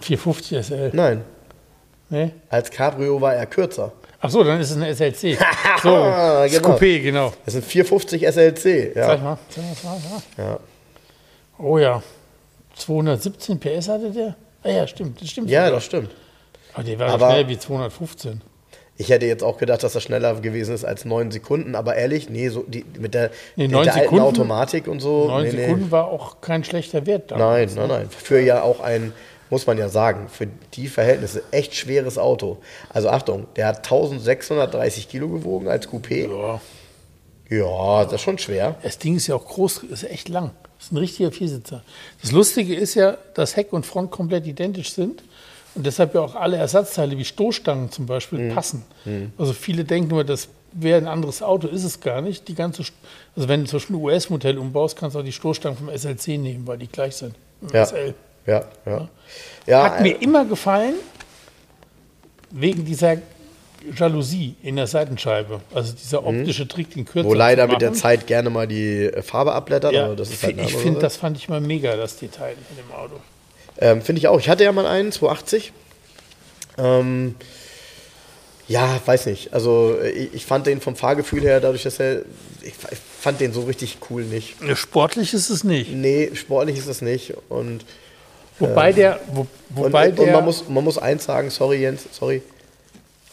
450 SL. nein. Nee? Als Cabrio war er kürzer. Ach so, dann ist es eine SLC. <laughs> So, das Genau. Coupé, genau. Das sind 450 SLC. Zeig Ja. mal. Zeig mal, zeig mal. Ja. Oh ja. 217 PS hatte der? Ah ja, stimmt. Das stimmt. ja, sogar. das stimmt. Aber der war Aber- schnell wie 215. Ich hätte jetzt auch gedacht, dass das schneller gewesen ist als 9 Sekunden, aber ehrlich, nee, so die, mit der, Nee, mit neun der alten Sekunden- Automatik und so. 9 nee, Sekunden war auch kein schlechter Wert Nee. damals. Nein, nein, nein. Für ja auch ein, muss man ja sagen, für die Verhältnisse echt schweres Auto. Also Achtung, der hat 1630 Kilo gewogen als Coupé. Ja. Ja, das ist schon schwer. Das Ding ist ja auch groß, ist echt lang. Das ist ein richtiger Viersitzer. Das Lustige ist ja, dass Heck und Front komplett identisch sind und deshalb ja auch alle Ersatzteile wie Stoßstangen zum Beispiel Mhm. passen. Also viele denken immer, das wäre ein anderes Auto, ist es gar nicht. Die ganze, also wenn du zum Beispiel ein US-Modell umbaust, kannst du auch die Stoßstangen vom SLC nehmen, weil die gleich sind. Im Ja. SL. Ja, ja. ja Hat mir äh, immer gefallen, wegen dieser Jalousie in der Seitenscheibe. Also dieser optische Trick, den kürzer Mhm. wo leider mit der. Zeit gerne mal die Farbe abblättert, Ja, aber das ist halt ich finde, das fand ich mal mega, das Detail in dem Auto. Ähm, Finde ich auch. Ich hatte ja mal einen, 280. Ähm, ja, weiß nicht. Also äh, ich, ich fand den vom Fahrgefühl her, dadurch, dass er. Ich, ich fand den so richtig cool nicht. Sportlich ist es nicht. Nee, sportlich ist es nicht. Und, Wobei der, wo, und, wobei und der, man, muss, man muss eins sagen, sorry Jens, sorry.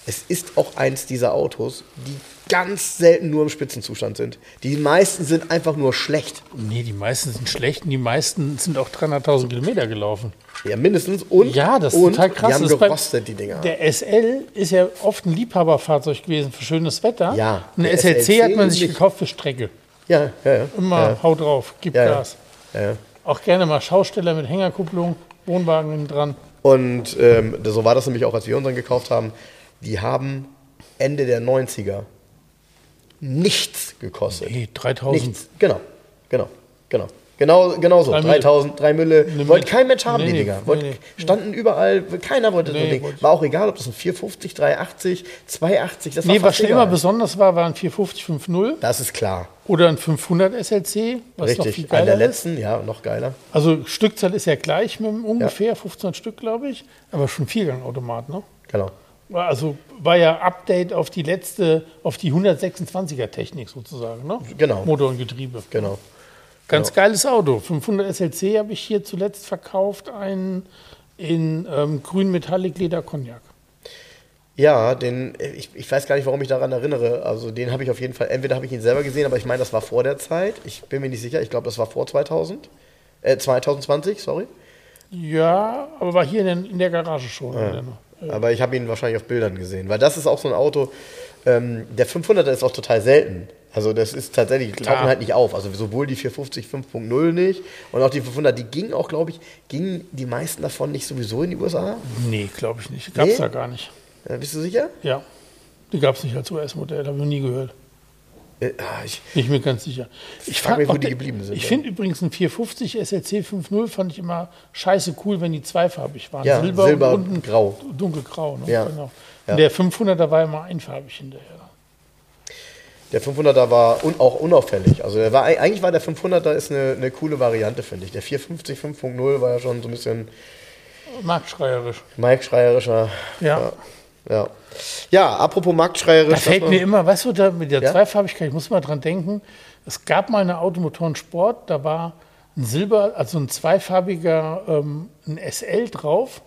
Es ist auch eins dieser Autos, die ganz selten nur im Spitzenzustand sind. Die meisten sind einfach nur schlecht. nee, die meisten sind schlecht und die meisten sind auch 300.000 Kilometer gelaufen. Ja, mindestens. Und, Ja, das ist und total krass. Die haben Das ist bei- gerostet, die Dinger. Der SL ist ja oft ein Liebhaberfahrzeug gewesen für schönes Wetter. Ja, Und der SLC hat man sich nicht. gekauft für Strecke. ja, ja, ja. Immer ja, hau drauf, gib ja. Gas. ja. Auch gerne mal Schausteller mit Hängerkupplung, Wohnwagen dran. Und ähm, so war das nämlich auch, als wir unseren gekauft haben. Die haben Ende der 90er nichts gekostet. Nee, 3000. Nichts. Genau, genau, genau. Genau, genau so. Drei Mille. 3000, 3 Mille. Mille. Wollte kein Mensch haben, Nee, die nee, Dinger. nee, Wollt, nee. Standen überall, keiner wollte Nee, ein Ding. War auch egal, ob das ein 450, 380, 280, das war Nee, was schon immer besonders war, war ein 450 5.0 Das ist klar. oder ein 500 SLC, was noch viel Richtig. An der geiler ist. letzten, ja, noch geiler. Also Stückzahl ist ja gleich mit ungefähr 15 Stück, glaube ich, aber schon Viergangautomat, ne? Genau. War Also war ja Update auf die letzte, auf die 126er Technik sozusagen, ne? Genau. Motor und Getriebe. Genau. Ganz geiles Auto. 500 SLC habe ich hier zuletzt verkauft, einen in ähm, grün Metallic Leder Cognac. Ja, den, ich, ich weiß gar nicht, warum ich daran erinnere. Also den habe ich auf jeden Fall, entweder habe ich ihn selber gesehen, aber ich meine, das war vor der Zeit. Ich bin mir nicht sicher, ich glaube, das war vor 2000. Äh, 2020, sorry. Ja, aber war hier in der, in der Garage schon. Der- Aber ich habe ihn wahrscheinlich auf Bildern gesehen, weil das ist auch so ein Auto, ähm, der 500er ist auch total selten. Also das ist tatsächlich, die tauchen halt nicht auf. Also sowohl die 450 5.0 nicht und auch die 500, die gingen auch, glaube ich, gingen die meisten davon nicht sowieso in die USA? Nee, glaube ich nicht. Gab es Nee? da gar nicht. Äh, bist du sicher? Ja. Die gab es nicht als US-Modell, habe ich noch nie gehört. Äh, ah, ich, Bin ich mir ganz sicher. Ich frag mich, wo die geblieben sind, Ich finde übrigens ein 450 SLC 5.0 fand ich immer scheiße cool, wenn die zweifarbig waren. Ja, Silber, und unten grau. dunkelgrau. Ne? Ja. Genau. Ja. Und der 500er war immer einfarbig hinterher. Der 500er war un, auch unauffällig. Also der war, eigentlich war der 500er ist eine, eine coole Variante, finde ich. Der 450 5.0 war ja schon so ein bisschen Marktschreierisch. marktschreierischer. Ja. Ja, ja apropos marktschreierisch. Da fällt mir immer, weißt du, da mit der Ja? Zweifarbigkeit, ich muss mal dran denken, es gab mal eine Automotoren-Sport, da war ein Silber, also ein zweifarbiger ähm, ein SL drauf,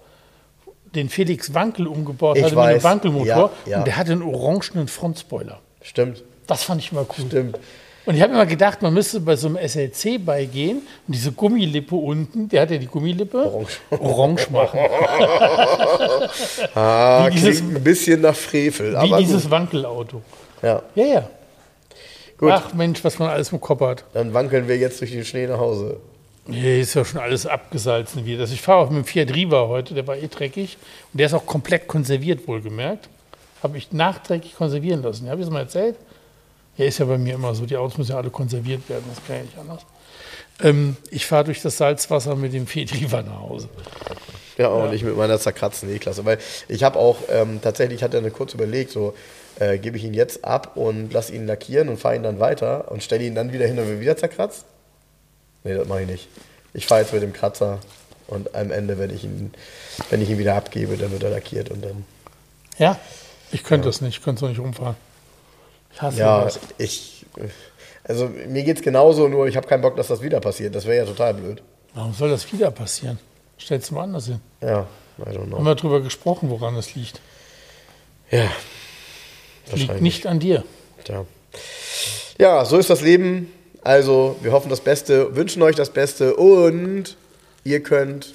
den Felix Wankel umgebaut Ich hatte mit weiß. einem Wankelmotor Ja, ja. und der hatte einen orangenen Frontspoiler. Stimmt, Das fand ich immer cool. stimmt. Und ich habe immer gedacht, man müsste bei so einem SLC beigehen und diese Gummilippe unten, der hat ja die Gummilippe, Orange. orange machen. <laughs> <laughs> Ah, Wie dieses- klingt ein bisschen nach Frevel. Wie aber dieses gut. Wankelauto. Ja, Ja, ja. gut. Ach Mensch, was man alles im Kopf hat. Dann wankeln wir jetzt durch den Schnee nach Hause. Nee, ist ja schon alles abgesalzen wieder. Also ich fahre auch mit dem Fiat Riva heute, der war eh dreckig. Und der ist auch komplett konserviert, wohlgemerkt. Habe ich nachträglich konservieren lassen. Habe ich das mal erzählt? Ja, ist ja bei mir immer so. Die Autos müssen ja alle konserviert werden, das kann ja nicht anders. Ähm, ich fahre durch das Salzwasser mit dem Fiat Riva nach Hause. Ja, und ich mit meiner zerkratzten E-Klasse. Weil ich habe auch ähm, tatsächlich, ich hatte eine kurz überlegt, so äh, gebe ich ihn jetzt ab und lasse ihn lackieren und fahre ihn dann weiter und stelle ihn dann wieder hin und wird wieder zerkratzt? Nee, das mache ich nicht. Ich fahre jetzt mit dem Kratzer und am Ende, wenn ich ihn, wenn ich ihn wieder abgebe, dann wird er lackiert und dann. Ja, Ich könnte das nicht, ich könnte es nicht rumfahren. Ich hasse Ja, das. ich. Also mir geht's genauso, nur ich habe keinen Bock, dass das wieder passiert. Das wäre ja total blöd. Warum soll das wieder passieren? Stell's mal anders hin. Ja, I don't Haben know. wir darüber gesprochen, woran es liegt. Ja. Liegt nicht an dir. Ja. ja, so ist das Leben. Also, wir hoffen das Beste, wünschen euch das Beste und ihr könnt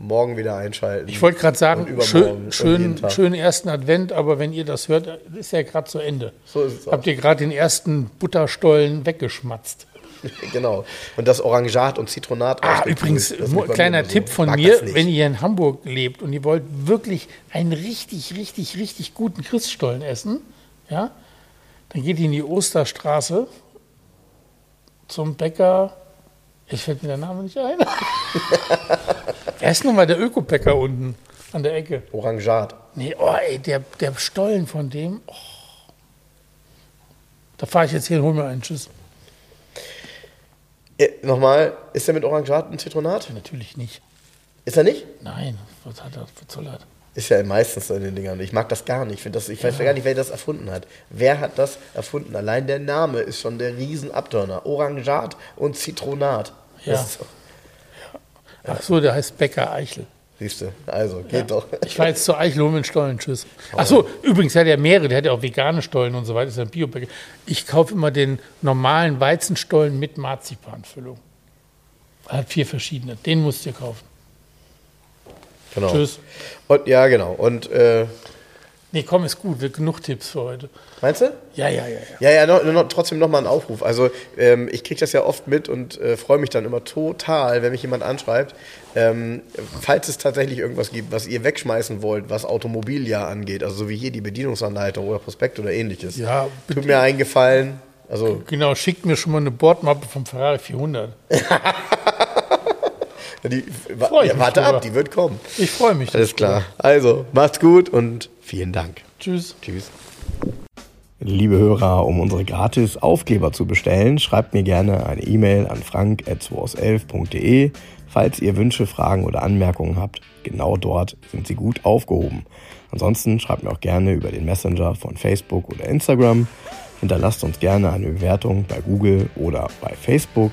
morgen wieder einschalten. Ich wollte gerade sagen, schön, schön, schönen ersten Advent, aber wenn ihr das hört, ist ja gerade zu Ende. So ist es auch. Habt ihr gerade den ersten Butterstollen weggeschmatzt? <laughs> Genau. Und das Orangat und Zitronat. Ah, übrigens, kleiner immer so. Tipp von mir, wenn ihr in Hamburg lebt und ihr wollt wirklich einen richtig, richtig, richtig guten Christstollen essen, ja, dann geht ihr in die Osterstraße zum Bäcker. Ich fällt mir der Name nicht ein. <laughs> er ist nun mal der Öko-Bäcker unten an der Ecke. Orangat. Nee, oh, ey, der, der Stollen von dem. Oh. Da fahre ich jetzt hin und hol mir einen Tschüss. Äh, nochmal, ist der mit Orangat und Zitronat? Natürlich nicht. Ist er nicht? Nein, was hat er, was soll er? Ist ja meistens so in den Dingern. Ich mag das gar nicht. Ich, das, ich weiß gar nicht, wer das erfunden hat. Wer hat das erfunden? Allein der Name ist schon der Riesenabturner. Orangat und Zitronat. Ja. Ist doch- Ach so, der heißt Bäcker Eichel. Siehst du, also geht doch. Ich war jetzt zur Eichel, hol mir einen Stollen, tschüss. Ach so, übrigens, der hat ja mehrere, der hat ja auch vegane Stollen und so weiter, ist ja ein Biobäcker. Ich kaufe immer den normalen Weizenstollen mit Marzipanfüllung. Er hat vier verschiedene, den musst ihr kaufen. Genau. Tschüss. Und ja, genau. Und äh, Nee, komm, ist gut, wird genug Tipps für heute. meinst du? Ja, ja, ja, ja. Ja, ja, noch, noch, trotzdem nochmal ein Aufruf. Also ähm, ich kriege das ja oft mit und äh, freue mich dann immer total, wenn mich jemand anschreibt. Ähm, falls es tatsächlich irgendwas gibt, was ihr wegschmeißen wollt, was Automobiljahr angeht, also so wie hier die Bedienungsanleitung oder Prospekt oder ähnliches. Ja, Tut mir einen Gefallen. Also Genau, schickt mir schon mal eine Bordmappe vom Ferrari 400. <laughs> die, wa- ja, warte ab, die wird kommen. Ich freue mich. Alles klar. Also, macht's gut und vielen Dank. Tschüss. Tschüss. Liebe Hörer, um unsere gratis Aufkleber zu bestellen, schreibt mir gerne eine E-Mail an frank.211.de. Falls ihr Wünsche, Fragen oder Anmerkungen habt, genau dort sind sie gut aufgehoben. Ansonsten schreibt mir auch gerne über den Messenger von Facebook oder Instagram. Hinterlasst uns gerne eine Bewertung bei Google oder bei Facebook.